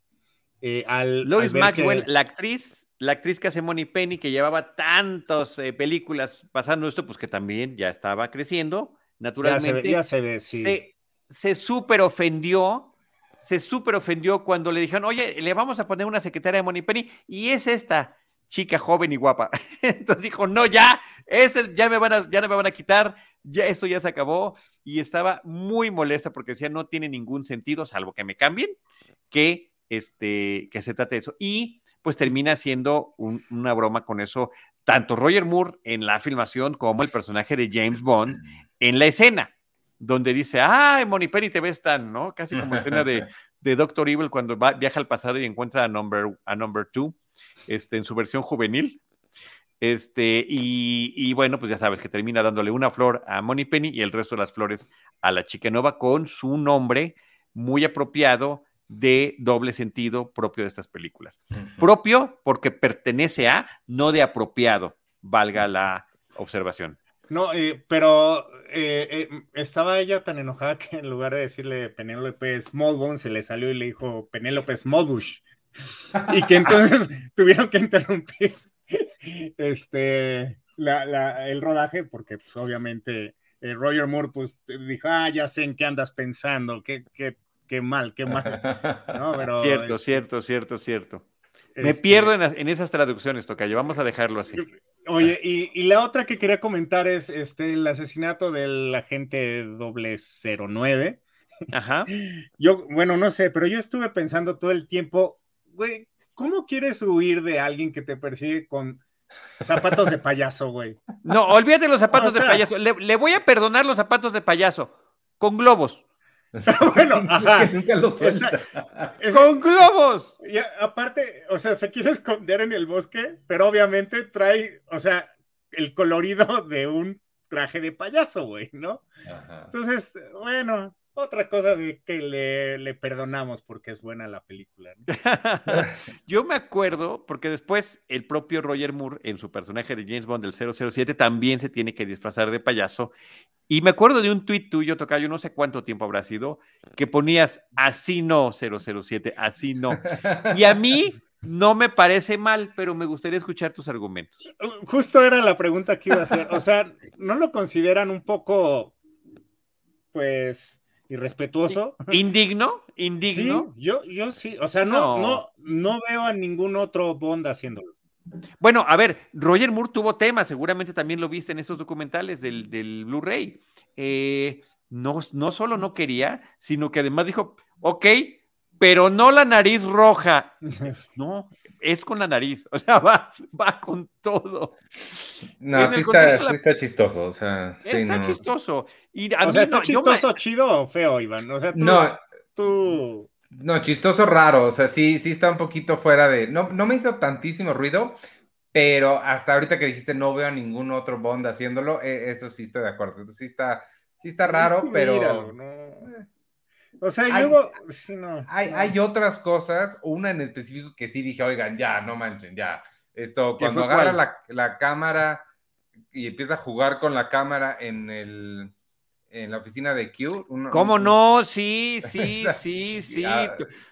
eh, al, Lois al Maxwell, que- la actriz, la actriz que hace Money Penny, que llevaba tantas eh, películas pasando esto, pues que también ya estaba creciendo, ya se ve, naturalmente. ya se ve, sí. se, ofendió, se súper ofendió cuando le dijeron, oye, le vamos a poner una secretaria de Money Penny y es esta chica joven y guapa. *laughs* Entonces dijo, no, ya, ese ya me van a, ya no me van a quitar, ya esto ya se acabó y estaba muy molesta porque decía, no tiene ningún sentido, salvo que me cambien, que este, que se trate de eso. Y pues termina siendo un- una broma con eso, tanto Roger Moore en la filmación como el personaje de James Bond en la escena, donde dice, ay, Money Penny, te ves tan, ¿no? Casi como escena de, *laughs* de Doctor Evil cuando va- viaja al pasado y encuentra a Number, a number Two, este, en su versión juvenil. Este, y, y bueno, pues ya sabes que termina dándole una flor a Money Penny y el resto de las flores a la chica nueva con su nombre muy apropiado de doble sentido propio de estas películas. Propio porque pertenece a, no de apropiado, valga la observación. No, eh, pero eh, eh, estaba ella tan enojada que en lugar de decirle Penélope Smallbone, se le salió y le dijo Penélope Smallbush. Y que entonces *laughs* *laughs* tuvieron que interrumpir este, la- la- el rodaje, porque pues, obviamente eh, Roger Moore pues, dijo, ah, ya sé en qué andas pensando, qué, qué, qué mal, qué mal. No, pero, Cierto, este, cierto, cierto, cierto. Me este, pierdo en, en esas traducciones, Tocayo. Vamos a dejarlo así. Oye, y, y la otra que quería comentar es este, el asesinato del agente 009. Ajá. *laughs* Yo, bueno, no sé, pero yo estuve pensando todo el tiempo, güey, ¿cómo quieres huir de alguien que te persigue con zapatos de payaso, güey? No, olvídate los zapatos O sea- de payaso. Le, le voy a perdonar los zapatos de payaso. Con globos. *laughs* bueno, ajá. Que nunca lo suelta. Es- *laughs* ¡Con globos! y aparte, o sea, se quiere esconder en el bosque, pero obviamente trae, o sea, el colorido de un traje de payaso, güey, ¿no? Ajá. Entonces, bueno, otra cosa de que le, le perdonamos porque es buena la película. ¿no? *laughs* Yo me acuerdo, porque después el propio Roger Moore, en su personaje de James Bond del 007, también se tiene que disfrazar de payaso. Y me acuerdo de un tuit tuyo, Tocayo, no sé cuánto tiempo habrá sido, que ponías así no 007, así no. Y a mí no me parece mal, pero me gustaría escuchar tus argumentos. Justo era la pregunta que iba a hacer. O sea, ¿no lo consideran un poco, pues, irrespetuoso? ¿Indigno? ¿Indigno? Sí, yo, yo sí. O sea, no, No. no, no veo a ningún otro Bond haciéndolo. Bueno, a ver, Roger Moore tuvo temas, seguramente también lo viste en esos documentales del, del Blu-ray. Eh, no, no solo no quería, sino que además dijo, ok, pero no la nariz roja. *laughs* No, es con la nariz, *laughs* o sea, va, va con todo. No, sí está, la- sí está chistoso. O sea, sí, Está no. chistoso. Y a O mí sea, ¿está no, yo me- chistoso, chido o feo, Iván? O sea, tú, No, tú... no, chistoso raro. O sea, sí, sí está un poquito fuera de. No, no me hizo tantísimo ruido, pero hasta ahorita que dijiste no veo a ningún otro Bond haciéndolo, eh, eso sí estoy de acuerdo. Entonces, sí está, sí está raro, Es que pero. míralo, no. O sea, y Hay- luego, sí, no. Hay, no. hay otras cosas, una en específico que sí dije, oigan, ya, no manchen, ya. Esto, ¿Qué cuando agarra la, la cámara y empieza a jugar con la cámara en el en la oficina de Q. uno- ¿Cómo no? Sí, sí, *laughs* sí, sí.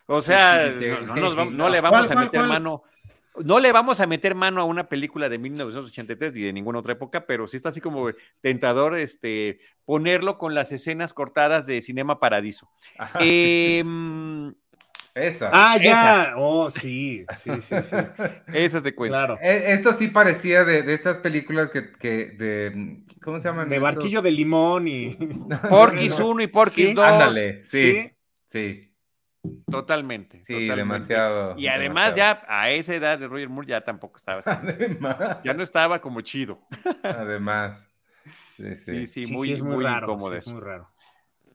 O sea, *laughs* no, sí, no nos sí, vam- no no. le vamos ¿Cuál, a cuál, meter cuál? mano. No le vamos a meter mano a una película de 1983 ni de ninguna otra época, pero sí está así como tentador este, ponerlo con las escenas cortadas de Cinema Paradiso. Ajá, *laughs* sí, sí. Em, Esa. Ah, Esa. ya. Oh, sí, sí, sí, sí. *laughs* Esa secuencia. Claro. Eh, Esto sí parecía de, de estas películas que, que de ¿cómo se llaman? De estos? barquillo de limón y. Porquis No. 1 y Porquis Sí, 2. Ándale, sí, Sí. sí, Totalmente. sí, totalmente. demasiado. Y además demasiado. ya a esa edad de Roger Moore ya tampoco estaba así. Además, Ya no estaba como chido. además. Sí, Sí, sí. sí, Sí, muy, sí, es muy, muy raro. incómodo sí, eso. es muy raro.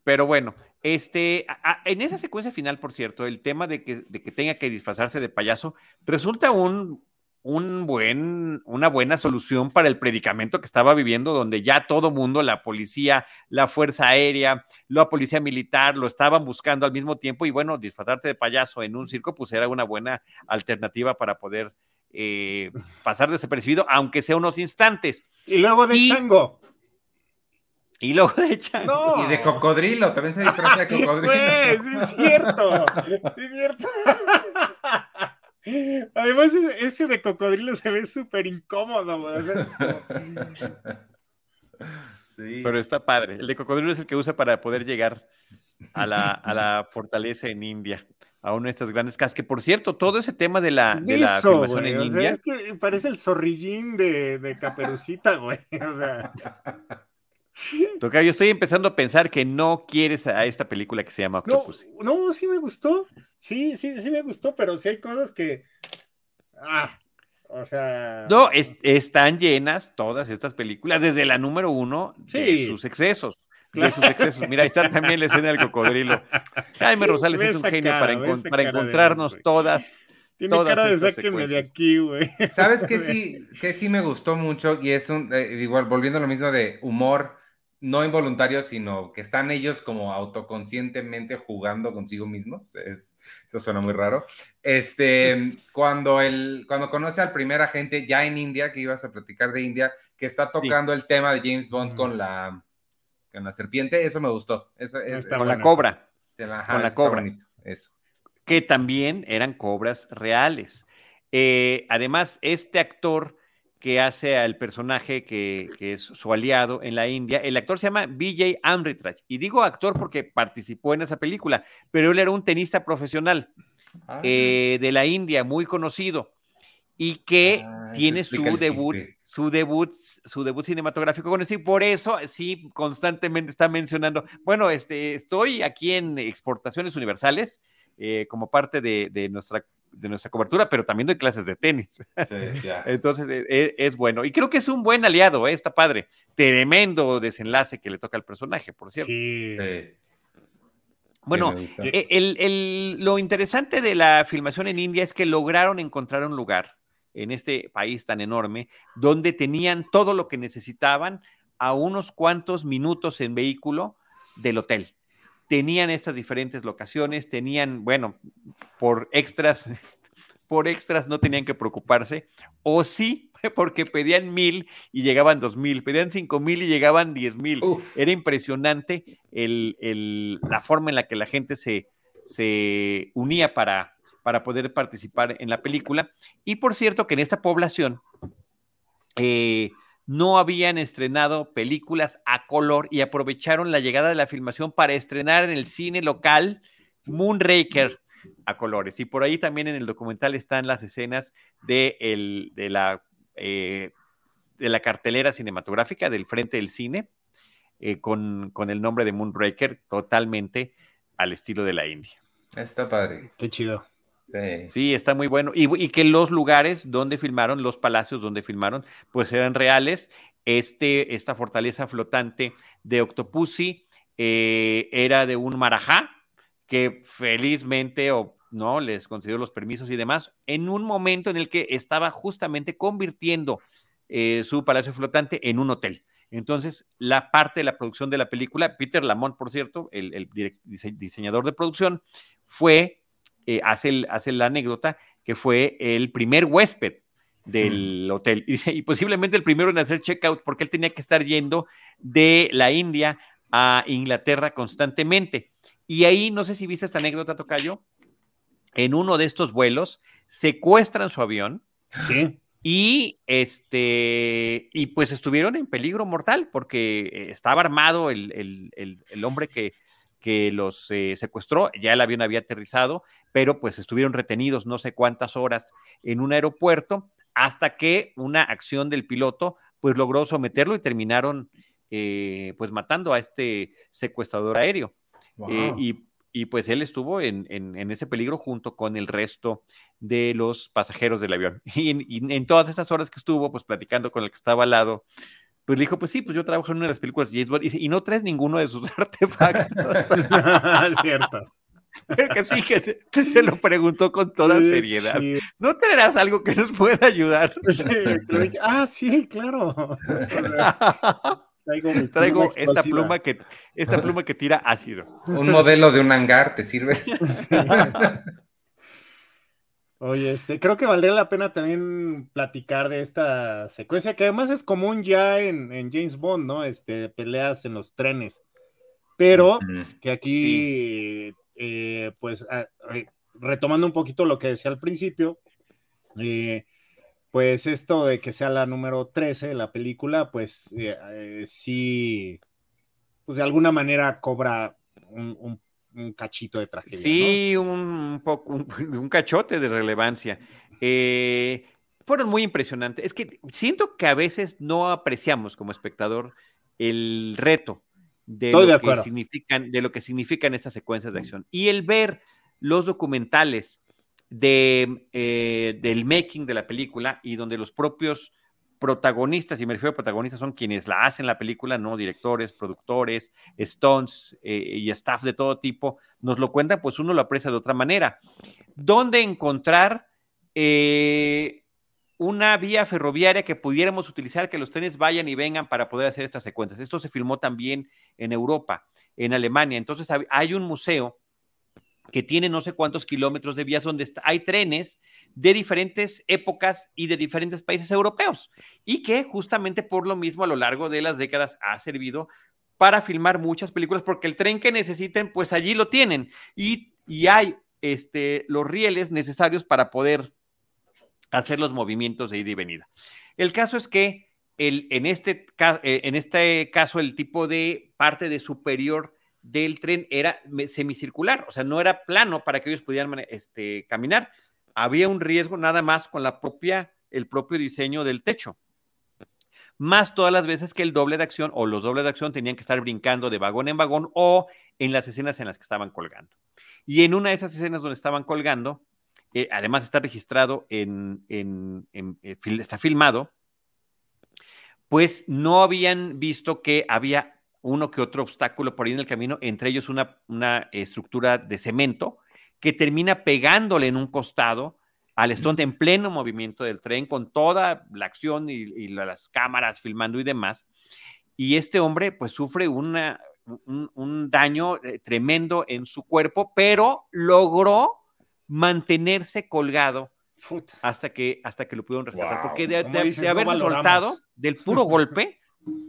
Pero bueno, este, a- a- en esa secuencia final, por cierto, el tema de que, de que tenga que disfrazarse de payaso resulta un, un buen, una buena solución para el predicamento que estaba viviendo, donde ya todo mundo, la policía, la fuerza aérea, la policía militar, lo estaban buscando al mismo tiempo y bueno, disfrazarte de payaso en un circo, pues era una buena alternativa para poder eh, *laughs* pasar desapercibido, aunque sea unos instantes. Y luego de Y- chango. Y luego de No. Y de cocodrilo, también se disfraza de *laughs* cocodrilo. Sí es cierto. Sí es cierto. *laughs* Además, ese- de cocodrilo se ve súper incómodo. güey, o sea, *laughs* Sí. Pero está padre. El de cocodrilo es el que usa para poder llegar a la, a la *laughs* fortaleza en India, a una de estas grandes casas. Que por cierto, todo ese tema de la, de la Eso, filmación en o sea, India, es que parece el zorrillín de, de Caperucita, güey. O sea, *laughs* toca, yo estoy empezando a pensar que no quieres a esta película que se llama no, Octopus. no, sí me gustó. Sí, sí, sí me gustó, pero sí hay cosas que. Ah, o sea. No, es- están llenas todas estas películas, desde la número uno, de sus excesos. Claro. De sus excesos. Mira, ahí está también la escena del cocodrilo. Jaime Rosales es un genio para, encon- para de encontrarnos todas. Tiene todas cara de sáquenme de aquí, güey. ¿Sabes qué *laughs* sí, que sí me gustó mucho? Y es un, eh, igual, volviendo a lo mismo de humor, no involuntario, sino que están ellos como autoconscientemente jugando consigo mismos. Es, eso suena muy raro. Este, *laughs* cuando, el, cuando conoce al primer agente ya en India, que ibas a platicar de India, que está tocando el tema de James Bond Ujú. con la, con la serpiente, eso me gustó. Eso, es, Con la cobra. se la- ajá, con la cobra. bonito, Eso. que también eran cobras reales. Eh, además, este actor que hace al personaje que, que es su aliado en la India, el actor se llama Vijay Amritraj. Y digo actor porque participó en esa película, pero él era un tenista profesional Ah, eh, de la India, muy conocido, y que Ah, eso tiene su debut, su debut, su debut cinematográfico con esto, y por eso sí constantemente está mencionando, bueno, este, estoy aquí en Exportaciones Universales eh, como parte de, de nuestra de nuestra cobertura, pero también doy clases de tenis. Sí, ya. *laughs* Entonces eh, eh, es, bueno. Y creo que es un buen aliado, eh, está padre. Tremendo desenlace que le toca al personaje, por cierto. Sí. Sí. Bueno. Eh, el- el- lo interesante de la filmación en India es que lograron encontrar un lugar en este país tan enorme donde tenían todo lo que necesitaban a unos cuantos minutos en vehículo del hotel. Tenían estas diferentes locaciones, tenían, bueno, por extras, *laughs* por extras no tenían que preocuparse, o sí, *laughs* porque pedían mil y llegaban dos mil, pedían cinco mil y llegaban diez mil. Uf. Era impresionante el, el- la forma en la que la gente se, se unía para, para poder participar en la película. Y por cierto que en esta población eh, no habían estrenado películas a color y aprovecharon la llegada de la filmación para estrenar en el cine local Moonraker a colores. Y por ahí también en el documental están las escenas de, el- de, la, eh, de la cartelera cinematográfica del frente del cine eh, con, con el nombre de Moonraker totalmente al estilo de la India. Está padre. Qué chido. Sí. Está muy bueno. Y, que los lugares donde filmaron, los palacios donde filmaron, pues eran reales. Este, esta fortaleza flotante de Octopussy eh, era de un marajá que felizmente o no les concedió los permisos y demás en un momento en el que estaba justamente convirtiendo eh, su palacio flotante en un hotel. Entonces, la parte de la producción de la película, Peter Lamont, por cierto, el, diseñador de producción, fue, eh, hace, el- hace la anécdota, que fue el primer huésped del hotel. *laughs* Y, dice, y posiblemente el primero en hacer checkout, porque él tenía que estar yendo de la India a Inglaterra constantemente. Y ahí, no sé si viste esta anécdota, Tocayo, en uno de estos vuelos, secuestran su avión Sí. y este y pues estuvieron en peligro mortal porque eh, estaba armado el, el- el- el hombre que, que los eh, secuestró, ya el avión había aterrizado, pero pues estuvieron retenidos no sé cuántas horas en un aeropuerto hasta que una acción del piloto pues logró someterlo y terminaron eh, pues matando a este secuestrador aéreo. Eh, y, pues él estuvo en, ese peligro junto con el resto de los pasajeros del avión. *laughs* Y, en todas esas horas que estuvo pues platicando con el que estaba al lado, pues le dijo, pues sí, pues yo trabajo en una de las películas de James Bond y, no traes ninguno de sus *laughs* artefactos. *laughs* Cierto. *laughs* que sí, que se, lo preguntó con toda seriedad. ¿No traerás algo que nos pueda ayudar? ah, sí, claro. traigo, esta pluma que esta pluma que tira ácido. Un modelo de un hangar, ¿te sirve? Oye, este, creo que valdría la pena también platicar de esta secuencia, que además es común ya en, James Bond, ¿no? Este, peleas en los trenes. Pero que aquí, eh, pues, ah, eh, retomando un poquito lo que decía al principio, eh, pues esto de que sea la número 13 de la película, pues sí, pues de alguna manera cobra un un cachito de tragedia. Sí, un, poco, *laughs* un, cachote de relevancia. Eh, fueron muy impresionantes. Es que siento que a veces no apreciamos como espectador el reto de, lo, que significan, de lo que significan estas secuencias de acción. Y el ver los documentales de, eh, del making de la película y donde los propios protagonistas, y me refiero a protagonistas, son quienes la hacen la película, no directores, productores, stones eh, y staff de todo tipo, nos lo cuentan, pues uno lo aprecia de otra manera. ¿Dónde encontrar eh, una vía ferroviaria que pudiéramos utilizar, que los trenes vayan y vengan para poder hacer estas secuencias? Esto se filmó también en Europa, en Alemania. Entonces hay un museo que tiene no sé cuántos kilómetros de vías donde hay trenes de diferentes épocas y de diferentes países europeos y que justamente por lo mismo a lo largo de las décadas ha servido para filmar muchas películas porque el tren que necesiten pues allí lo tienen y, hay este, los rieles necesarios para poder hacer los movimientos de ida y venida. El caso es que el, en, este, eh, en este caso el tipo de parte de superior del tren era semicircular, o sea, no era plano para que ellos pudieran este, caminar. Había un riesgo nada más con la propia, el propio diseño del techo. Más todas las veces que el doble de acción o los dobles de acción tenían que estar brincando de vagón en vagón o en las escenas en las que estaban colgando. Y en una de esas escenas donde estaban colgando, eh, además está registrado en, en, eh, está filmado, pues no habían visto que había uno que otro obstáculo por ahí en el camino, entre ellos una, una estructura de cemento que termina pegándole en un costado al Stone en pleno movimiento del tren, con toda la acción y, las cámaras filmando y demás. Y este hombre pues sufre una, un, daño eh, tremendo en su cuerpo, pero logró mantenerse colgado hasta que, hasta que lo pudieron rescatar. Porque de, de, haberse soltado del puro *laughs* golpe,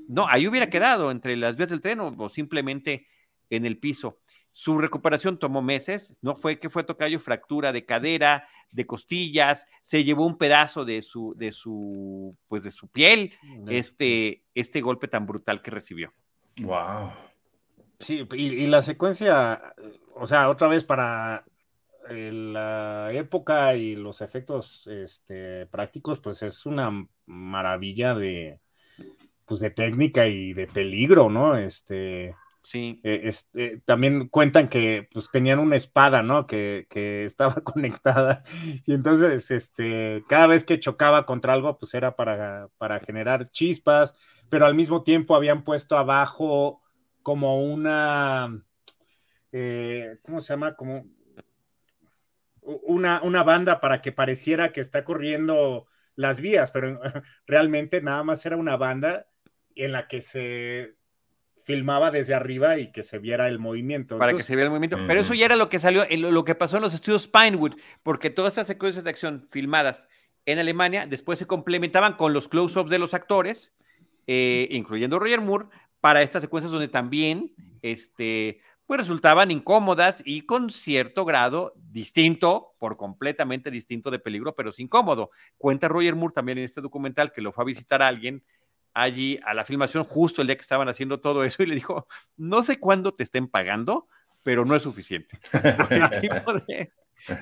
no, ahí hubiera quedado entre las vías del tren o, simplemente en el piso. Su recuperación tomó meses, no fue que fue tocayo fractura de cadera, de costillas, se llevó un pedazo de su, de su, pues de su piel, este, este golpe tan brutal que recibió. Wow. Sí, y, la secuencia, o sea, otra vez para eh, la época y los efectos este, prácticos, pues es una maravilla de, pues de técnica y de peligro, ¿no? Este, sí. Eh, este, también cuentan que pues tenían una espada, ¿no? Que, estaba *laughs* conectada y entonces, este, cada vez que chocaba contra algo, pues era para, para generar chispas, pero al mismo tiempo habían puesto abajo como una, eh, ¿cómo se llama? Como una, una banda para que pareciera que está corriendo las vías, pero *laughs* realmente nada más era una banda en la que se filmaba desde arriba y que se viera el movimiento. Para que se viera el movimiento. Pero eso ya era lo que salió, lo que pasó en los estudios Pinewood, porque todas estas secuencias de acción filmadas en Alemania después se complementaban con los close-ups de los actores, eh, incluyendo Roger Moore, para estas secuencias donde también este, pues resultaban incómodas y con cierto grado distinto, por completamente distinto de peligro, pero es incómodo. Cuenta Roger Moore también en este documental que lo fue a visitar a alguien allí a la filmación justo el día que estaban haciendo todo eso y le dijo, no sé cuándo te estén pagando, pero no es suficiente. *laughs* Por el tipo de,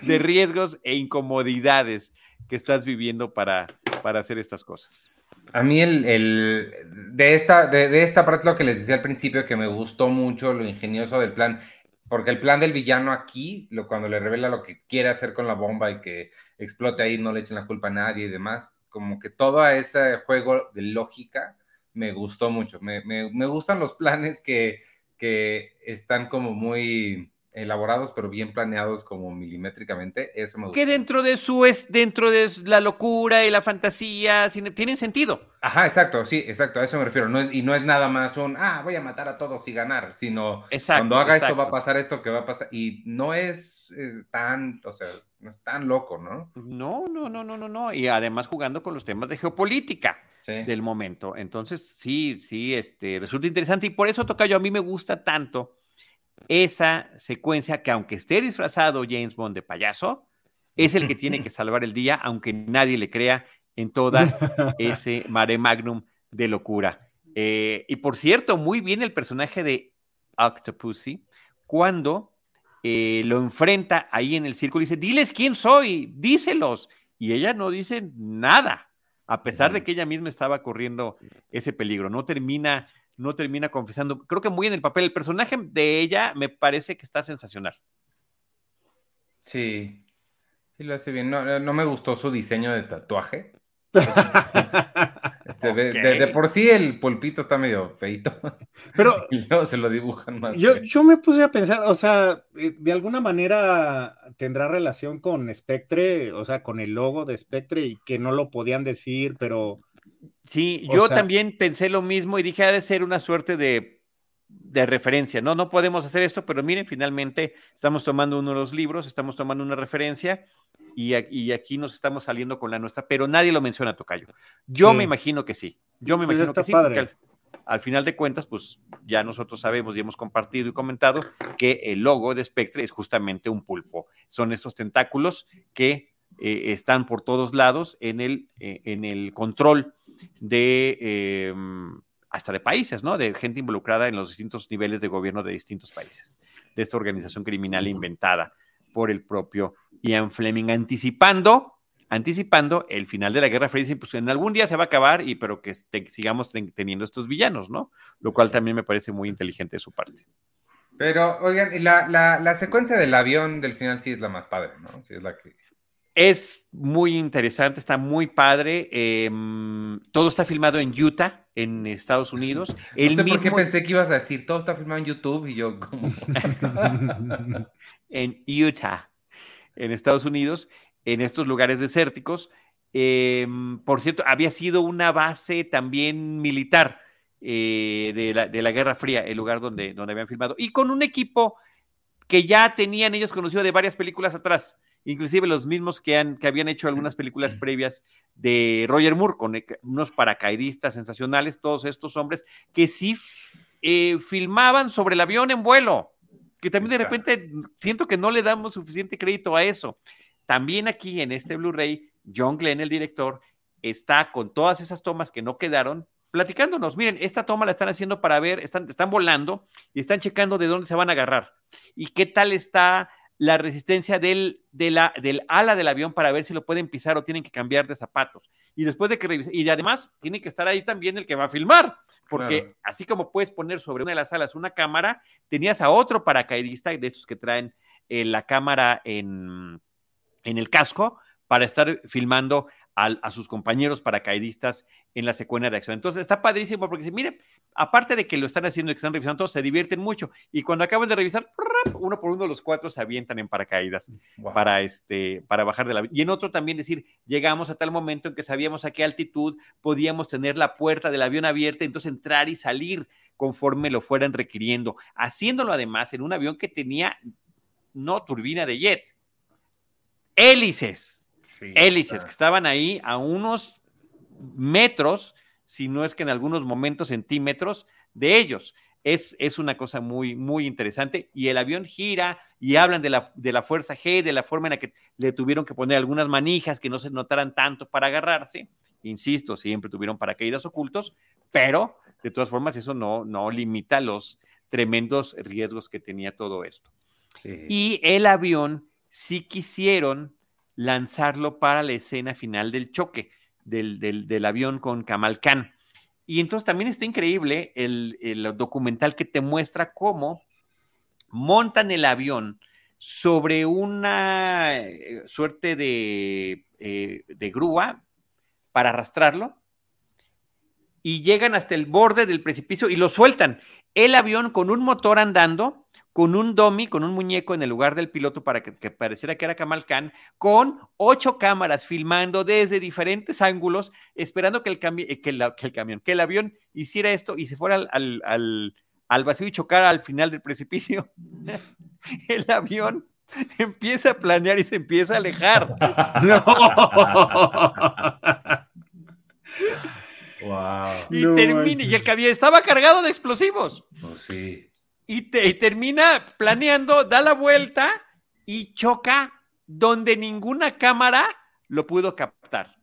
de riesgos e incomodidades que estás viviendo para, para hacer estas cosas. A mí el, el de, esta, de, de, esta parte lo que les decía al principio, que me gustó mucho lo ingenioso del plan, porque el plan del villano aquí, lo, cuando le revela lo que quiere hacer con la bomba y que explote ahí, no le echen la culpa a nadie y demás, como que todo ese juego de lógica me gustó mucho. Me, me, me gustan los planes que, que están como muy elaborados, pero bien planeados como milimétricamente, eso me gusta. Que dentro de su es dentro de la locura y la fantasía tienen sentido. Ajá, exacto, sí, exacto, a eso me refiero. No es, y no es nada más un, ah, voy a matar a todos y ganar, sino exacto, cuando haga exacto. esto va a pasar esto que va a pasar. Y no es eh, tan, o sea, no es tan loco, ¿no? No, no, no, no, no, no. Y además jugando con los temas de geopolítica sí. del momento. Entonces, sí, sí, este, resulta interesante. Y por eso, Tocayo, a mí me gusta tanto esa secuencia que aunque esté disfrazado James Bond de payaso, es el que tiene que *laughs* salvar el día, aunque nadie le crea en toda *laughs* ese mare magnum de locura. Eh, y por cierto, muy bien el personaje de Octopussy cuando eh, lo enfrenta ahí en el círculo y dice, diles quién soy, díselos. Y ella no dice nada, a pesar de que ella misma estaba corriendo ese peligro. No termina no termina confesando. Creo que muy en el papel. El personaje de ella me parece que está sensacional. Sí, sí lo hace bien. No, no me gustó su diseño de tatuaje. *laughs* Este, okay. de, de, por sí el pulpito está medio feito. Pero *laughs* y luego se lo dibujan más. Yo, yo, me puse a pensar, o sea, eh, de alguna manera tendrá relación con Spectre, o sea, con el logo de Spectre y que no lo podían decir, pero Sí, yo sea, también pensé lo mismo y dije, ha de ser una suerte de, de, referencia, ¿no? No podemos hacer esto, pero miren, finalmente estamos tomando uno de los libros, estamos tomando una referencia y, y aquí nos estamos saliendo con la nuestra, pero nadie lo menciona, Tocayo. Yo sí. me imagino que sí, yo me pues imagino que sí, porque al, al, final de cuentas, pues ya nosotros sabemos y hemos compartido y comentado que el logo de Spectre es justamente un pulpo. Son estos tentáculos que eh, están por todos lados en el, eh, en el control de eh, hasta de países, ¿no? De gente involucrada en los distintos niveles de gobierno de distintos países, de esta organización criminal inventada por el propio Ian Fleming, anticipando, anticipando el final de la Guerra Fría, pues en algún día se va a acabar, y pero que te, sigamos ten, teniendo estos villanos, ¿no? Lo cual también me parece muy inteligente de su parte. Pero, oigan, la, la, la secuencia del avión del final sí es la más padre, ¿no? Sí es la que es muy interesante, está muy padre. Eh, todo está filmado en Utah, en Estados Unidos. *laughs* El no sé mismo... por qué pensé que ibas a decir, todo está filmado en YouTube y yo como... *laughs* en Utah, en Estados Unidos, en estos lugares desérticos. Eh, por cierto, había sido una base también militar eh, de, la, de, la, Guerra Fría, el lugar donde, donde habían filmado. Y con un equipo que ya tenían ellos conocido de varias películas atrás inclusive los mismos que, han, que habían hecho algunas películas previas de Roger Moore, con unos paracaidistas sensacionales, todos estos hombres que sí eh, filmaban sobre el avión en vuelo, que también de repente siento que no le damos suficiente crédito a eso. También aquí en este Blu-ray, John Glenn, el director, está con todas esas tomas que no quedaron, platicándonos, miren, esta toma la están haciendo para ver, están, están volando y están checando de dónde se van a agarrar y qué tal está la resistencia del, de la, del ala del avión para ver si lo pueden pisar o tienen que cambiar de zapatos. Y después de que revisen, y además tiene que estar ahí también el que va a filmar, porque claro. así como puedes poner sobre una de las alas una cámara, tenías a otro paracaidista de esos que traen eh, la cámara en, en el casco para estar filmando a, a, sus compañeros paracaidistas en la secuencia de acción. Entonces está padrísimo porque, miren, aparte de que lo están haciendo y que están revisando todos, se divierten mucho. Y cuando acaban de revisar, uno por uno los cuatro se avientan en paracaídas wow. para, este, para bajar de la... Y en otro también decir, llegamos a tal momento en que sabíamos a qué altitud podíamos tener la puerta del avión abierta, entonces entrar y salir conforme lo fueran requiriendo, haciéndolo además en un avión que tenía no turbina de jet, hélices sí, hélices claro. que estaban ahí a unos metros, si no es que en algunos momentos centímetros de ellos. Es, es, una cosa muy, muy interesante. Y el avión gira y hablan de la, de la fuerza G, de la forma en la que le tuvieron que poner algunas manijas que no se notaran tanto para agarrarse. Insisto, siempre tuvieron paracaídas ocultos, pero de todas formas eso no, no limita los tremendos riesgos que tenía todo esto. Y el avión sí quisieron lanzarlo para la escena final del choque del, avión con Kamal Khan. Y entonces también está increíble el, documental que te muestra cómo montan el avión sobre una eh, suerte de, eh, de grúa para arrastrarlo y llegan hasta el borde del precipicio y lo sueltan. El avión con un motor andando con un dummy, con un muñeco en el lugar del piloto para que, pareciera que era Kamal Khan, con ocho cámaras filmando desde diferentes ángulos, esperando que el, eh, que, el camión, que el avión hiciera esto y se fuera al, al, vacío y chocara al final del precipicio. *laughs* el avión empieza a planear y se empieza a alejar. *laughs* Wow. Y termina, y el camión estaba cargado de explosivos. Oh, sí y, termina planeando, da la vuelta y choca donde ninguna cámara lo pudo captar.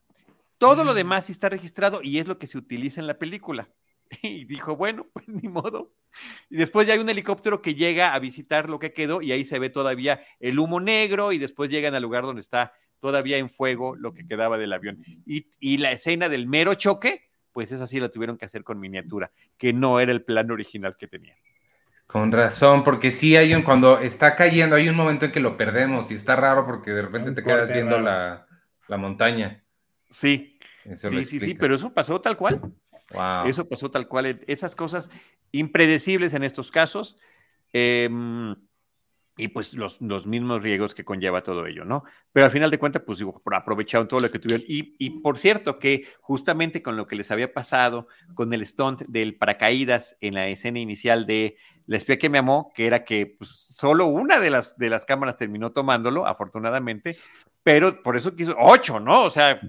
Todo lo mm. demás sí está registrado y es lo que se utiliza en la película. *laughs* Y dijo, bueno, pues ni modo. Y después ya hay un helicóptero que llega a visitar lo que quedó y ahí se ve todavía el humo negro y después llegan al lugar donde está todavía en fuego lo que quedaba del avión. Y, y la escena del mero choque, pues esa sí la tuvieron que hacer con miniatura, que no era el plan original que tenían. Con razón, porque sí hay un, cuando está cayendo, hay un momento en que lo perdemos y está raro porque de repente te quedas viendo la, montaña. Sí, sí, sí, sí, pero eso pasó tal cual. Wow. Eso pasó tal cual. Esas cosas impredecibles en estos casos. Eh, y pues los, los, mismos riesgos que conlleva todo ello, ¿no? Pero al final de cuentas, pues digo, aprovecharon todo lo que tuvieron. Y, y, por cierto, que justamente con lo que les había pasado con el stunt del paracaídas en la escena inicial de La espía que me amó, que era que pues, solo una de las, de las cámaras terminó tomándolo, afortunadamente, pero por eso quiso ocho, ¿no? O sea,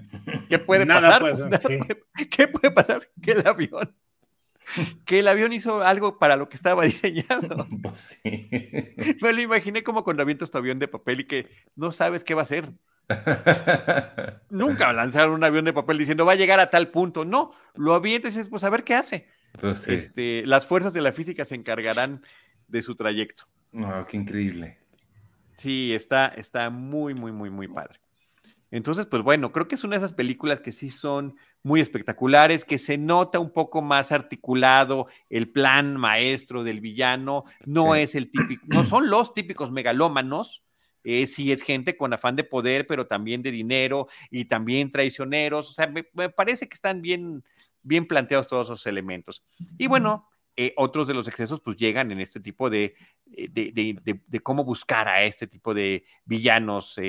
¿qué puede pasar? *laughs* ¿Qué puede pasar? Que el avión *laughs* que el avión hizo algo para lo que estaba *laughs* diseñado. *laughs* Pues sí. Me lo imaginé como cuando avientas tu avión de papel y que no sabes qué va a hacer. Nunca lanzaron un avión de papel diciendo va a llegar a tal punto. No, lo avientas y dices, pues a ver qué hace. Pues este, las fuerzas de la física se encargarán de su trayecto. Qué increíble. Sí, está, está muy, muy, muy, muy padre. Entonces, pues bueno, creo que es una de esas películas que sí son muy espectaculares, que se nota un poco más articulado el plan maestro del villano, no es el típico, no *clears throat* son los típicos megalómanos, eh, sí es gente con afán de poder, pero también de dinero y también traicioneros, o sea, me, parece que están bien, bien planteados todos esos elementos. Y bueno, eh, otros de los excesos pues llegan en este tipo de, eh, de, cómo buscar a este tipo de villanos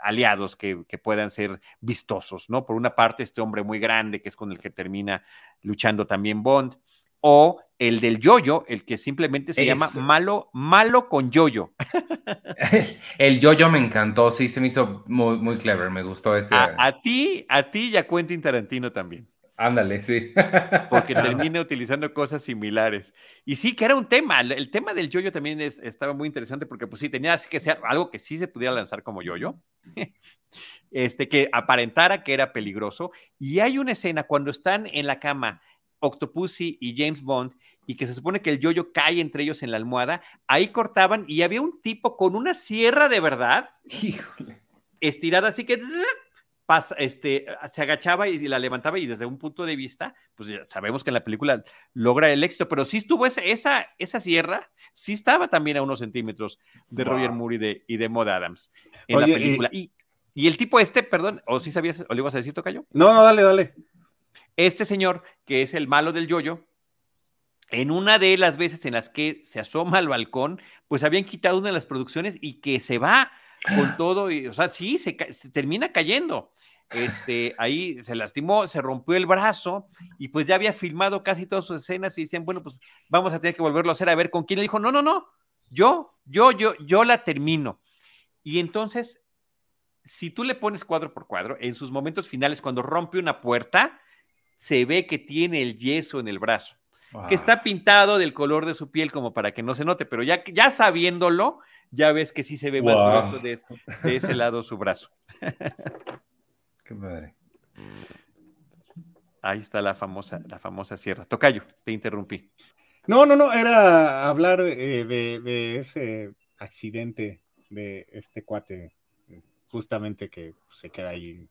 aliados que, puedan ser vistosos, ¿no? Por una parte, este hombre muy grande, que es con el que termina luchando también Bond, o el del yoyo, el que simplemente se llama malo, malo con yoyo. *laughs* el yoyo me encantó, sí, se me hizo muy, muy clever, me gustó ese. A, ti, a ti y a Quentin Tarantino también. Ándale, sí. Porque *laughs* termina utilizando cosas similares. Y sí, que era un tema. El tema del yoyo también estaba muy interesante porque, pues sí, tenía que ser algo que sí se pudiera lanzar como yoyo. *laughs* Este, que aparentara que era peligroso. Y hay una escena cuando están en la cama Octopussy y James Bond y que se supone que el yoyo cae entre ellos en la almohada. Ahí cortaban y había un tipo con una sierra de verdad. Híjole. Estirada así que este, se agachaba y la levantaba y desde un punto de vista, pues sabemos que en la película logra el éxito, pero sí estuvo esa, esa, esa sierra, sí estaba también a unos centímetros de Roger Moore y de, y de Maud Adams en la película. Y, y, el tipo este, perdón, o si sabías, o le ibas a decir, Tocayo. No, no, dale, dale. Este señor, que es el malo del yoyo, en una de las veces en las que se asoma al balcón, pues habían quitado una de las producciones y que se va con todo, y, o sea, sí, se, termina cayendo. Este, ahí se lastimó, se rompió el brazo y pues ya había filmado casi todas sus escenas y decían, bueno, pues vamos a tener que volverlo a hacer a ver con quién le dijo, no, no, no, yo, yo, yo, yo la termino. Y entonces, si tú le pones cuadro por cuadro, en sus momentos finales, cuando rompe una puerta, se ve que tiene el yeso en el brazo, que está pintado del color de su piel como para que no se note, pero ya, ya sabiéndolo, ya ves que sí se ve más grueso de, ese *laughs* lado su brazo. Qué padre. Ahí está la famosa, la famosa sierra. Tocayo, te interrumpí. No, no, no, era hablar eh, de, de, ese accidente de este cuate, justamente que se queda ahí,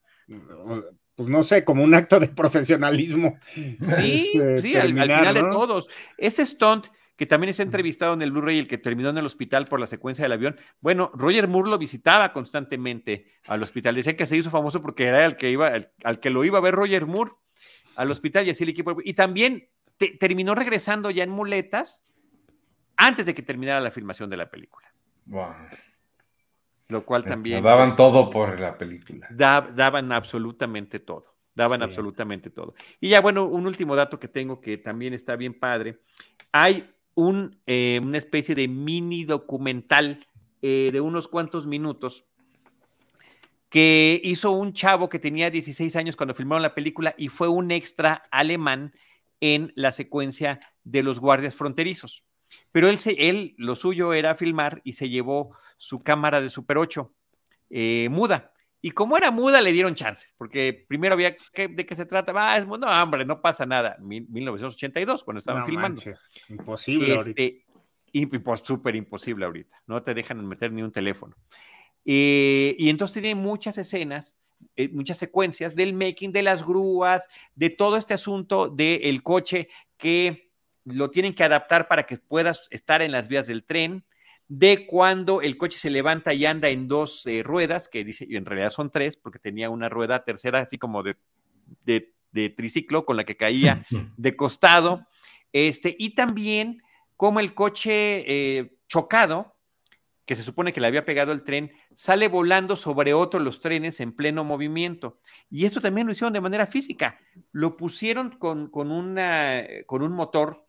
pues no sé, como un acto de profesionalismo. Sí, este, sí, al, final de todos. Ese stunt que también se ha entrevistado en el Blu-ray, el que terminó en el hospital por la secuencia del avión. Bueno, Roger Moore lo visitaba constantemente al hospital. Decía que se hizo famoso porque era el que iba, al que lo iba a ver Roger Moore al hospital y así el equipo. Y también terminó regresando ya en muletas antes de que terminara la filmación de la película. Lo cual también. daban pues, todo por la película. daban absolutamente todo. Daban absolutamente todo. Y ya, bueno, un último dato que tengo que también está bien padre. Hay un, eh, una especie de mini documental eh, de unos cuantos minutos que hizo un chavo que tenía 16 años cuando filmaron la película y fue un extra alemán en la secuencia de los guardias fronterizos. Pero él, él lo suyo era filmar y se llevó su cámara de Super 8 eh, muda. Y como era muda, le dieron chance, porque primero había de qué se trata. Ah, es mundo, hambre, no pasa nada. 1982, cuando estaban filmando. Imposible. Este, súper imposible ahorita. No te dejan meter ni un teléfono. Eh, y entonces tiene muchas escenas, eh, muchas secuencias del making de las grúas, de todo este asunto del coche que lo tienen que adaptar para que puedas estar en las vías del tren, de cuando el coche se levanta y anda en dos eh, ruedas, que dice, y en realidad son tres, porque tenía una rueda tercera así como de, de, triciclo con la que caía *laughs* de costado, este, y también como el coche chocado, que se supone que le había pegado el tren, sale volando sobre otro los trenes en pleno movimiento. Y eso también lo hicieron de manera física. Lo pusieron con, con, una, con un motor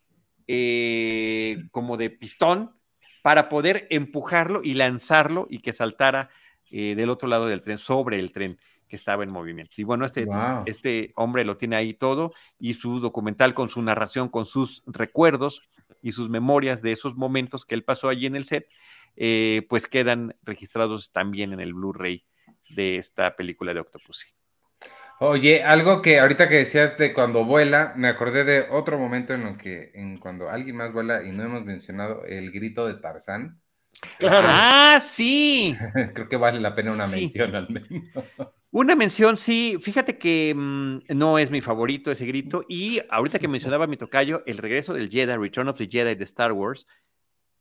eh, como de pistón para poder empujarlo y lanzarlo y que saltara eh, del otro lado del tren, sobre el tren que estaba en movimiento. Y bueno, este, este hombre lo tiene ahí todo y su documental con su narración, con sus recuerdos y sus memorias de esos momentos que él pasó allí en el set, eh, pues quedan registrados también en el Blu-ray de esta película de Octopussy. Oye, algo que ahorita que decías de cuando vuela, me acordé de otro momento en lo que, en cuando alguien más vuela y no hemos mencionado el grito de Tarzán. Claro. Ah, sí. *laughs* Creo que vale la pena una mención al menos. Una mención, sí. Fíjate que mm, no es mi favorito ese grito. Y ahorita que mencionaba mi tocayo, el regreso del Jedi, Return of the Jedi de Star Wars,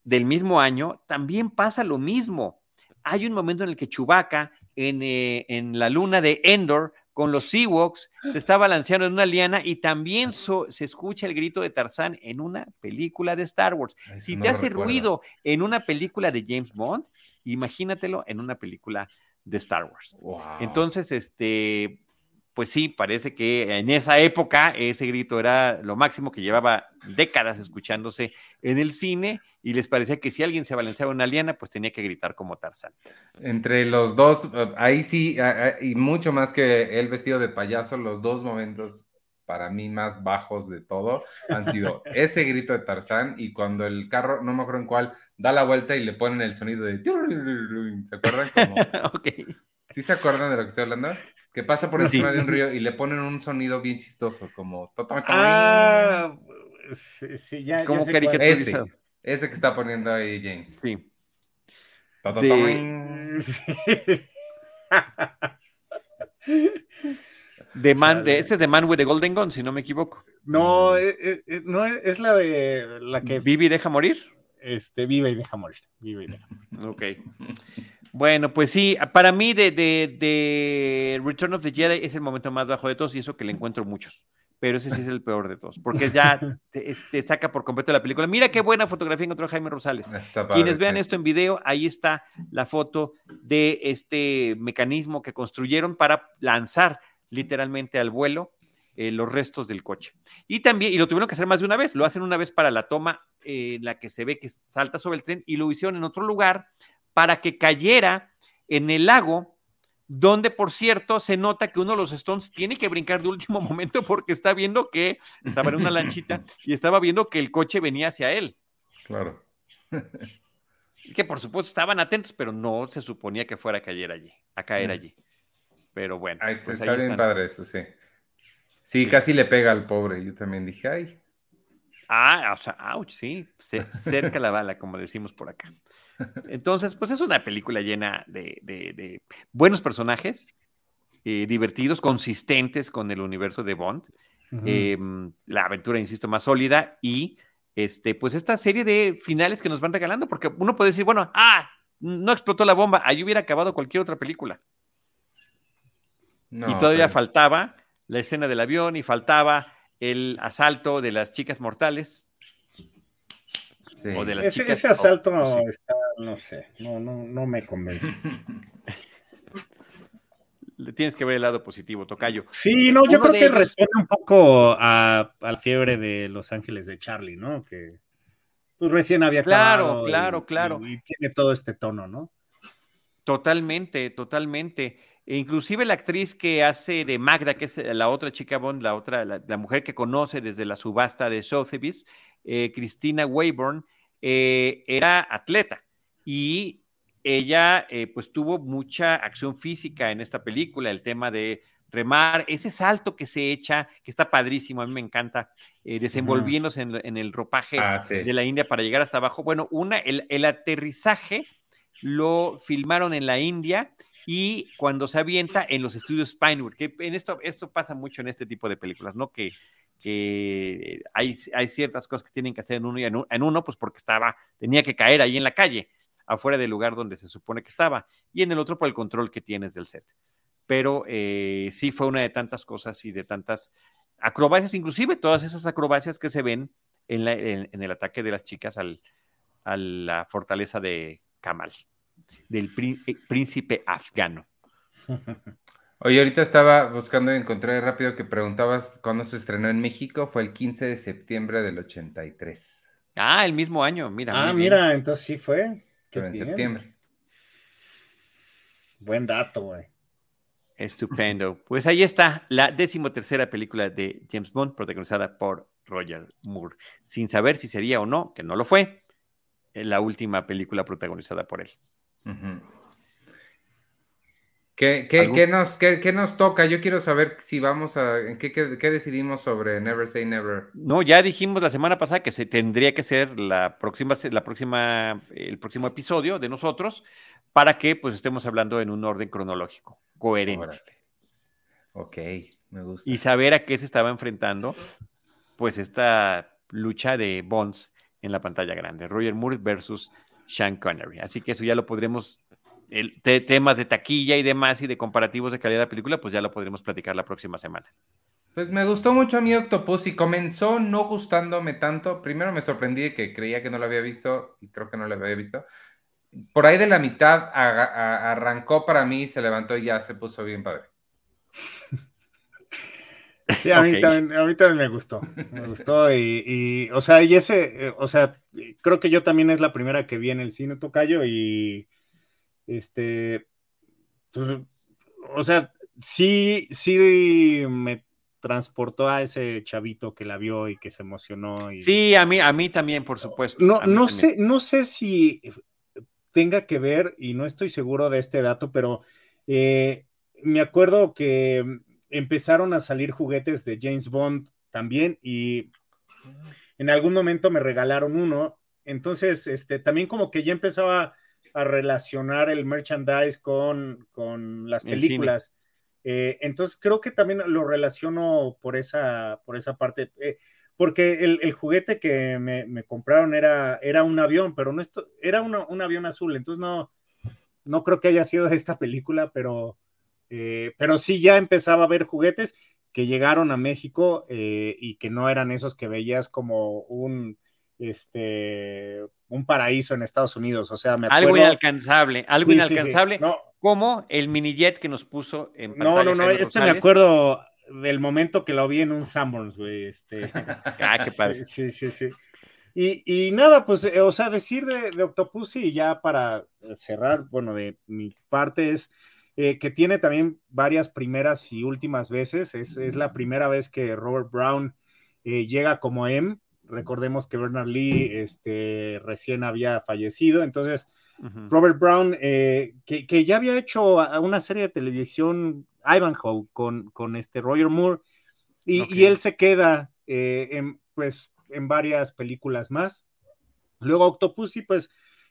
del mismo año, también pasa lo mismo. Hay un momento en el que Chewbacca en, eh, en la luna de Endor con los Ewoks se está balanceando en una liana y también se escucha el grito de Tarzán en una película de Star Wars. si te hace ruido en una película de James Bond, imagínatelo en una película de Star Wars. Entonces, este, pues sí, parece que en esa época ese grito era lo máximo que llevaba décadas escuchándose en el cine y les parecía que si alguien se balanceaba una liana, pues tenía que gritar como Tarzán. Entre los dos, eh, ahí sí, y mucho más que el vestido de payaso, los dos momentos para mí más bajos de todo han sido *laughs* ese grito de Tarzán y cuando el carro, no me acuerdo en cuál, da la vuelta y le ponen el sonido de... *laughs* ¿Se acuerdan? ¿Sí se acuerdan de lo que estoy hablando? Que pasa por *laughs* encima de un río y le ponen un sonido bien chistoso, como Ah, sí, ya, como caricaturizado. Ese, ese, que está poniendo ahí James. Sí. De... man, de, este es de Man with the Golden Gun, si no me equivoco. No, es, eh, eh, eh, no es la de la que. ¿Vive y deja morir? Este, vive y deja morir. Vive y deja morir. Ok. *laughs* Bueno, pues sí, para mí de, de, Return of the Jedi es el momento más bajo de todos y eso que le encuentro muchos. Pero ese sí es el peor de todos, porque ya *laughs* te, saca por completo la película. Mira qué buena fotografía encontró Jaime Rosales. Quienes vean esto en video, ahí está la foto de este mecanismo que construyeron para lanzar literalmente al vuelo eh, los restos del coche. Y también, y lo tuvieron que hacer más de una vez, lo hacen una vez para la toma en la que se ve que salta sobre el tren y lo hicieron en otro lugar para que cayera en el lago, donde por cierto se nota que uno de los Stones tiene que brincar de último *laughs* momento porque está viendo que estaba en una lanchita y estaba viendo que el coche venía hacia él. Claro. Y que por supuesto estaban atentos, pero no se suponía que fuera a caer allí, a caer allí. Pero bueno. Ahí está, pues está bien padre eso, sí. Sí, casi le pega al pobre. Yo también dije, ay. Ah, o sea, ouch, sí, cerca la bala, como decimos por acá. Entonces, pues es una película llena de, buenos personajes, eh, divertidos, consistentes con el universo de Bond. Em, la aventura, insisto, más sólida y este, pues esta serie de finales que nos van regalando, porque uno puede decir, bueno, ah, no explotó la bomba, ahí hubiera acabado cualquier otra película. y todavía faltaba la escena del avión y faltaba el asalto de las chicas mortales. O de las ese, ese asalto no sé, no, no, no me convence. Le tienes que ver el lado positivo, Tocayo. Sí, no, yo creo que responde un poco a, la fiebre de Los Ángeles de Charlie, ¿no? Que pues, recién había Claro, claro, claro. Y, tiene todo este tono, ¿no? Totalmente, totalmente. E inclusive la actriz que hace de Magda, que es la otra chica Bond, la otra, la, mujer que conoce desde la subasta de Sotheby's, eh, Cristina Wayborn, eh, era atleta y ella eh, pues tuvo mucha acción física en esta película, el tema de remar, ese salto que se echa, que está padrísimo, a mí me encanta, eh, desenvolviéndose en, el ropaje ah, de la India para llegar hasta abajo. Bueno, una, el, aterrizaje lo filmaron en la India y cuando se avienta en los estudios Spinewood, que en esto, esto pasa mucho en este tipo de películas, ¿no? Que, que hay, hay ciertas cosas que tienen que hacer en uno y en, en uno, pues porque estaba, tenía que caer ahí en la calle afuera del lugar donde se supone que estaba, y en el otro por el control que tienes del set. Pero eh, sí fue una de tantas cosas y de tantas acrobacias, inclusive todas esas acrobacias que se ven en, el ataque de las chicas al, a la fortaleza de Kamal, del eh, príncipe afgano. *laughs* Oye, ahorita estaba buscando y encontré rápido que preguntabas cuándo se estrenó en México. Fue el 15 de septiembre del 83. Ah, el mismo año, mira. Ah, mira, entonces sí fue en septiembre. Buen dato, güey. Estupendo. Pues ahí está la decimotercera película de James Bond, protagonizada por Roger Moore, sin saber si sería o no, que no lo fue, la última película protagonizada por él. ¿Qué, nos, qué, nos, toca? Yo quiero saber si vamos a. ¿qué, qué, decidimos sobre Never Say Never? No, ya dijimos la semana pasada que se tendría que ser la próxima, la próxima, el próximo episodio de nosotros para que pues estemos hablando en un orden cronológico, coherente. Ok, me gusta. Y saber a qué se estaba enfrentando, pues esta lucha de Bonds en la pantalla grande, Roger Moore versus Sean Connery. Así que eso ya lo podremos el, temas de taquilla y demás y de comparativos de calidad de película, pues ya lo podremos platicar la próxima semana. Pues me gustó mucho a mí Octopus y comenzó no gustándome tanto. Primero me sorprendí que creía que no lo había visto y creo que no lo había visto. Por ahí de la mitad arrancó para mí, se levantó y ya se puso bien padre. *laughs* Sí, a, mí también, me gustó, me gustó y, o sea, y ese, eh, o sea, creo que yo también es la primera que vi en el cine Tocayo y este, pues, o sea, sí, sí me transportó a ese chavito que la vio y que se emocionó. Y... Sí, a mí, a mí también, por supuesto. No, no sé, no sé si tenga que ver, y no estoy seguro de este dato, pero eh, me acuerdo que empezaron a salir juguetes de James Bond también, y en algún momento me regalaron uno. Entonces, este, también como que ya empezaba a relacionar el merchandise con, las películas. Eh, entonces creo que también lo relaciono por esa, por esa parte. Eh, porque el, juguete que me, compraron era, era un avión, pero no esto, era un avión azul, entonces no, no creo que haya sido de esta película, pero, eh, pero sí ya empezaba a ver juguetes que llegaron a México y que no eran esos que veías como un, este, un paraíso en Estados Unidos. O sea, me acuerdo... Algo inalcanzable, algo inalcanzable, como el mini jet que nos puso en pantalla. No, no, no, este me acuerdo del momento que lo vi en un Sanborns, güey. Este... *laughs* ah, qué padre. Sí, sí, sí. Y, nada, pues, eh, o sea, decir de, de Octopus y ya para cerrar, bueno, de mi parte es eh, que tiene también varias primeras y últimas veces. Es, la primera vez que Robert Brown eh, llega como M Recordemos que Bernard Lee este, recién había fallecido, entonces Robert Brown, eh, que, ya había hecho una serie de televisión, Ivanhoe, con, con este Roger Moore, y, él se queda, eh, pues, en varias películas más. Luego Octopussy, pues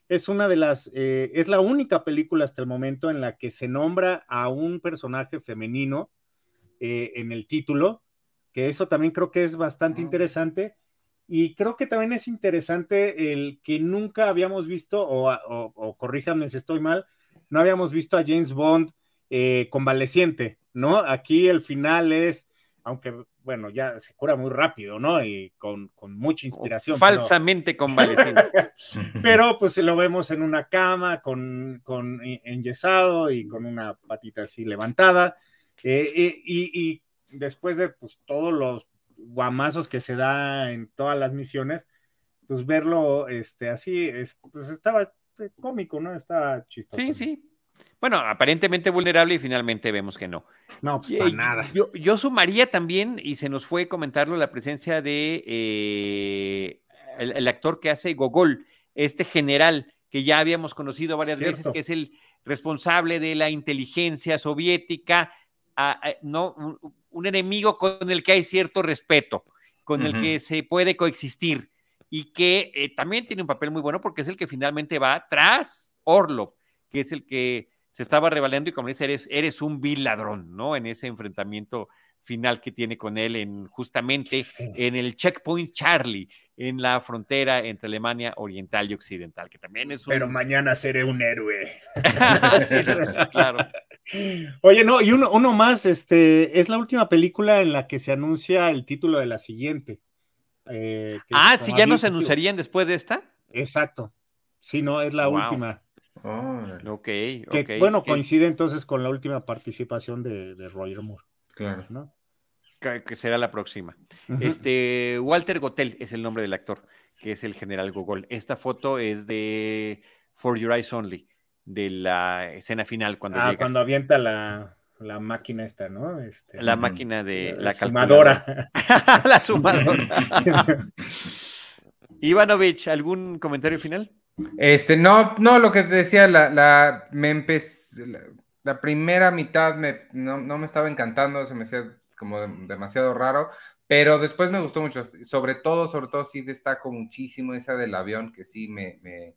es una de las, eh, es la única película hasta el momento en la que se nombra a un personaje femenino eh, en el título, que eso también creo que es bastante Ah. interesante. Y creo que también es interesante el que nunca habíamos visto, o, o, o corríjame si estoy mal, no habíamos visto a James Bond eh, convaleciente, ¿no? Aquí el final es, aunque bueno, ya se cura muy rápido, ¿no? Y con, con mucha inspiración. Falsamente convaleciente. *laughs* *laughs* pero pues lo vemos en una cama con, con enyesado y con una patita así levantada. eh, eh, y, y después de pues, todos los guamazos que se da en todas las misiones, pues verlo este, así, es, pues estaba eh, cómico, ¿no? Estaba chistoso. Sí, sí. Bueno, aparentemente vulnerable y finalmente vemos que no. No, pues Y, para nada. Yo, yo sumaría también, y se nos fue comentarlo, la presencia de eh, el, el actor que hace Gogol, este general que ya habíamos conocido varias Cierto. veces, que es el responsable de la inteligencia soviética, a- a- no, un, un enemigo con el que hay cierto respeto, con el que se puede coexistir y que eh, también tiene un papel muy bueno porque es el que finalmente va tras Orlov, que es el que se estaba revalando y como dice, eres, eres un vil ladrón, ¿no? En ese enfrentamiento final que tiene con él en justamente Sí. en el checkpoint Charlie, en la frontera entre Alemania Oriental y Occidental, que también es un... Pero mañana seré un héroe. *laughs* Sí, sí, claro. Oye, no, y uno, uno más, este, es la última película en la que se anuncia el título de la siguiente. eh, Ah, sí, ya no se Adjetivo. anunciarían después de esta. Exacto. Sí, no, es la Wow. última. Órale, Ok, Que, ok. bueno, coincide entonces con la última participación de, de Roger Moore, claro. ¿no? Que, será la próxima. Este, Walter Gotel es el nombre del actor, que es el general Gogol. Esta foto es de For Your Eyes Only, de la escena final cuando ah, llega cuando avienta la, la máquina esta, ¿no? Este, la máquina de la, sumadora. calculadora. *laughs* la sumadora. *laughs* Ivanovich, ¿algún comentario final? Este, no, no, lo que te decía, la, la, me empecé, la, la primera mitad me, no, no me estaba encantando, se me hacía como de- demasiado raro, pero después me gustó mucho, sobre todo, sobre todo sí destaco muchísimo esa del avión que sí me, me,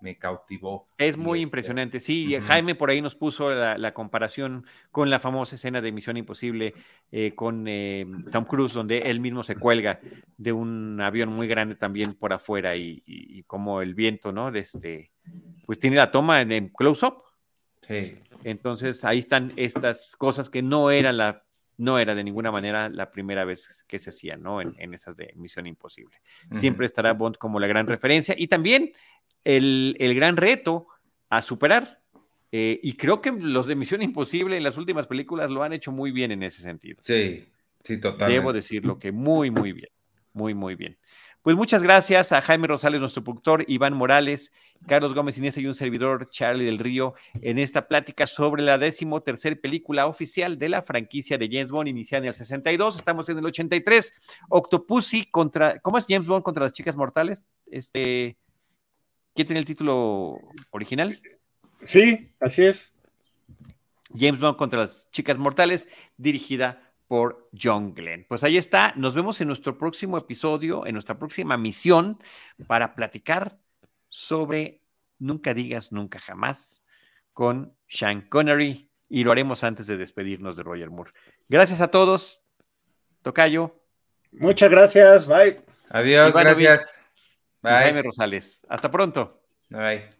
me cautivó. Es muy este, impresionante. Sí. Jaime por ahí nos puso la, la comparación con la famosa escena de Misión Imposible eh, con eh, Tom Cruise, donde él mismo se cuelga de un avión muy grande también por afuera y, y- y como el viento, ¿no? De este, pues tiene la toma en, en close-up. Sí, Entonces ahí están estas cosas que no era la no era de ninguna manera la primera vez que se hacían, ¿no? En, en esas de Misión Imposible. Siempre estará Bond como la gran referencia y también el, el gran reto a superar. Eh, y creo que los de Misión Imposible en las últimas películas lo han hecho muy bien en ese sentido. sí, sí, totalmente. Debo decirlo que muy, muy bien. Muy, muy bien. Pues muchas gracias a Jaime Rosales, nuestro productor, Iván Morales, Carlos Gómez Inés y un servidor, Charlie del Río, en esta plática sobre la décimo tercer película oficial de la franquicia de James Bond, iniciada en el 62, estamos en el 83, Octopussy contra, ¿cómo es James Bond contra las chicas mortales? Este, ¿quién tiene el título original? Sí, así es. James Bond contra las chicas mortales, dirigida por John Glenn. Pues ahí está, nos vemos en nuestro próximo episodio, en nuestra próxima misión, para platicar sobre Nunca digas nunca jamás con Sean Connery y lo haremos antes de despedirnos de Roger Moore. Gracias a todos. Tocayo, Muchas gracias, bye. Adiós, gracias. y Jaime Bye. Rosales. Hasta pronto. Bye.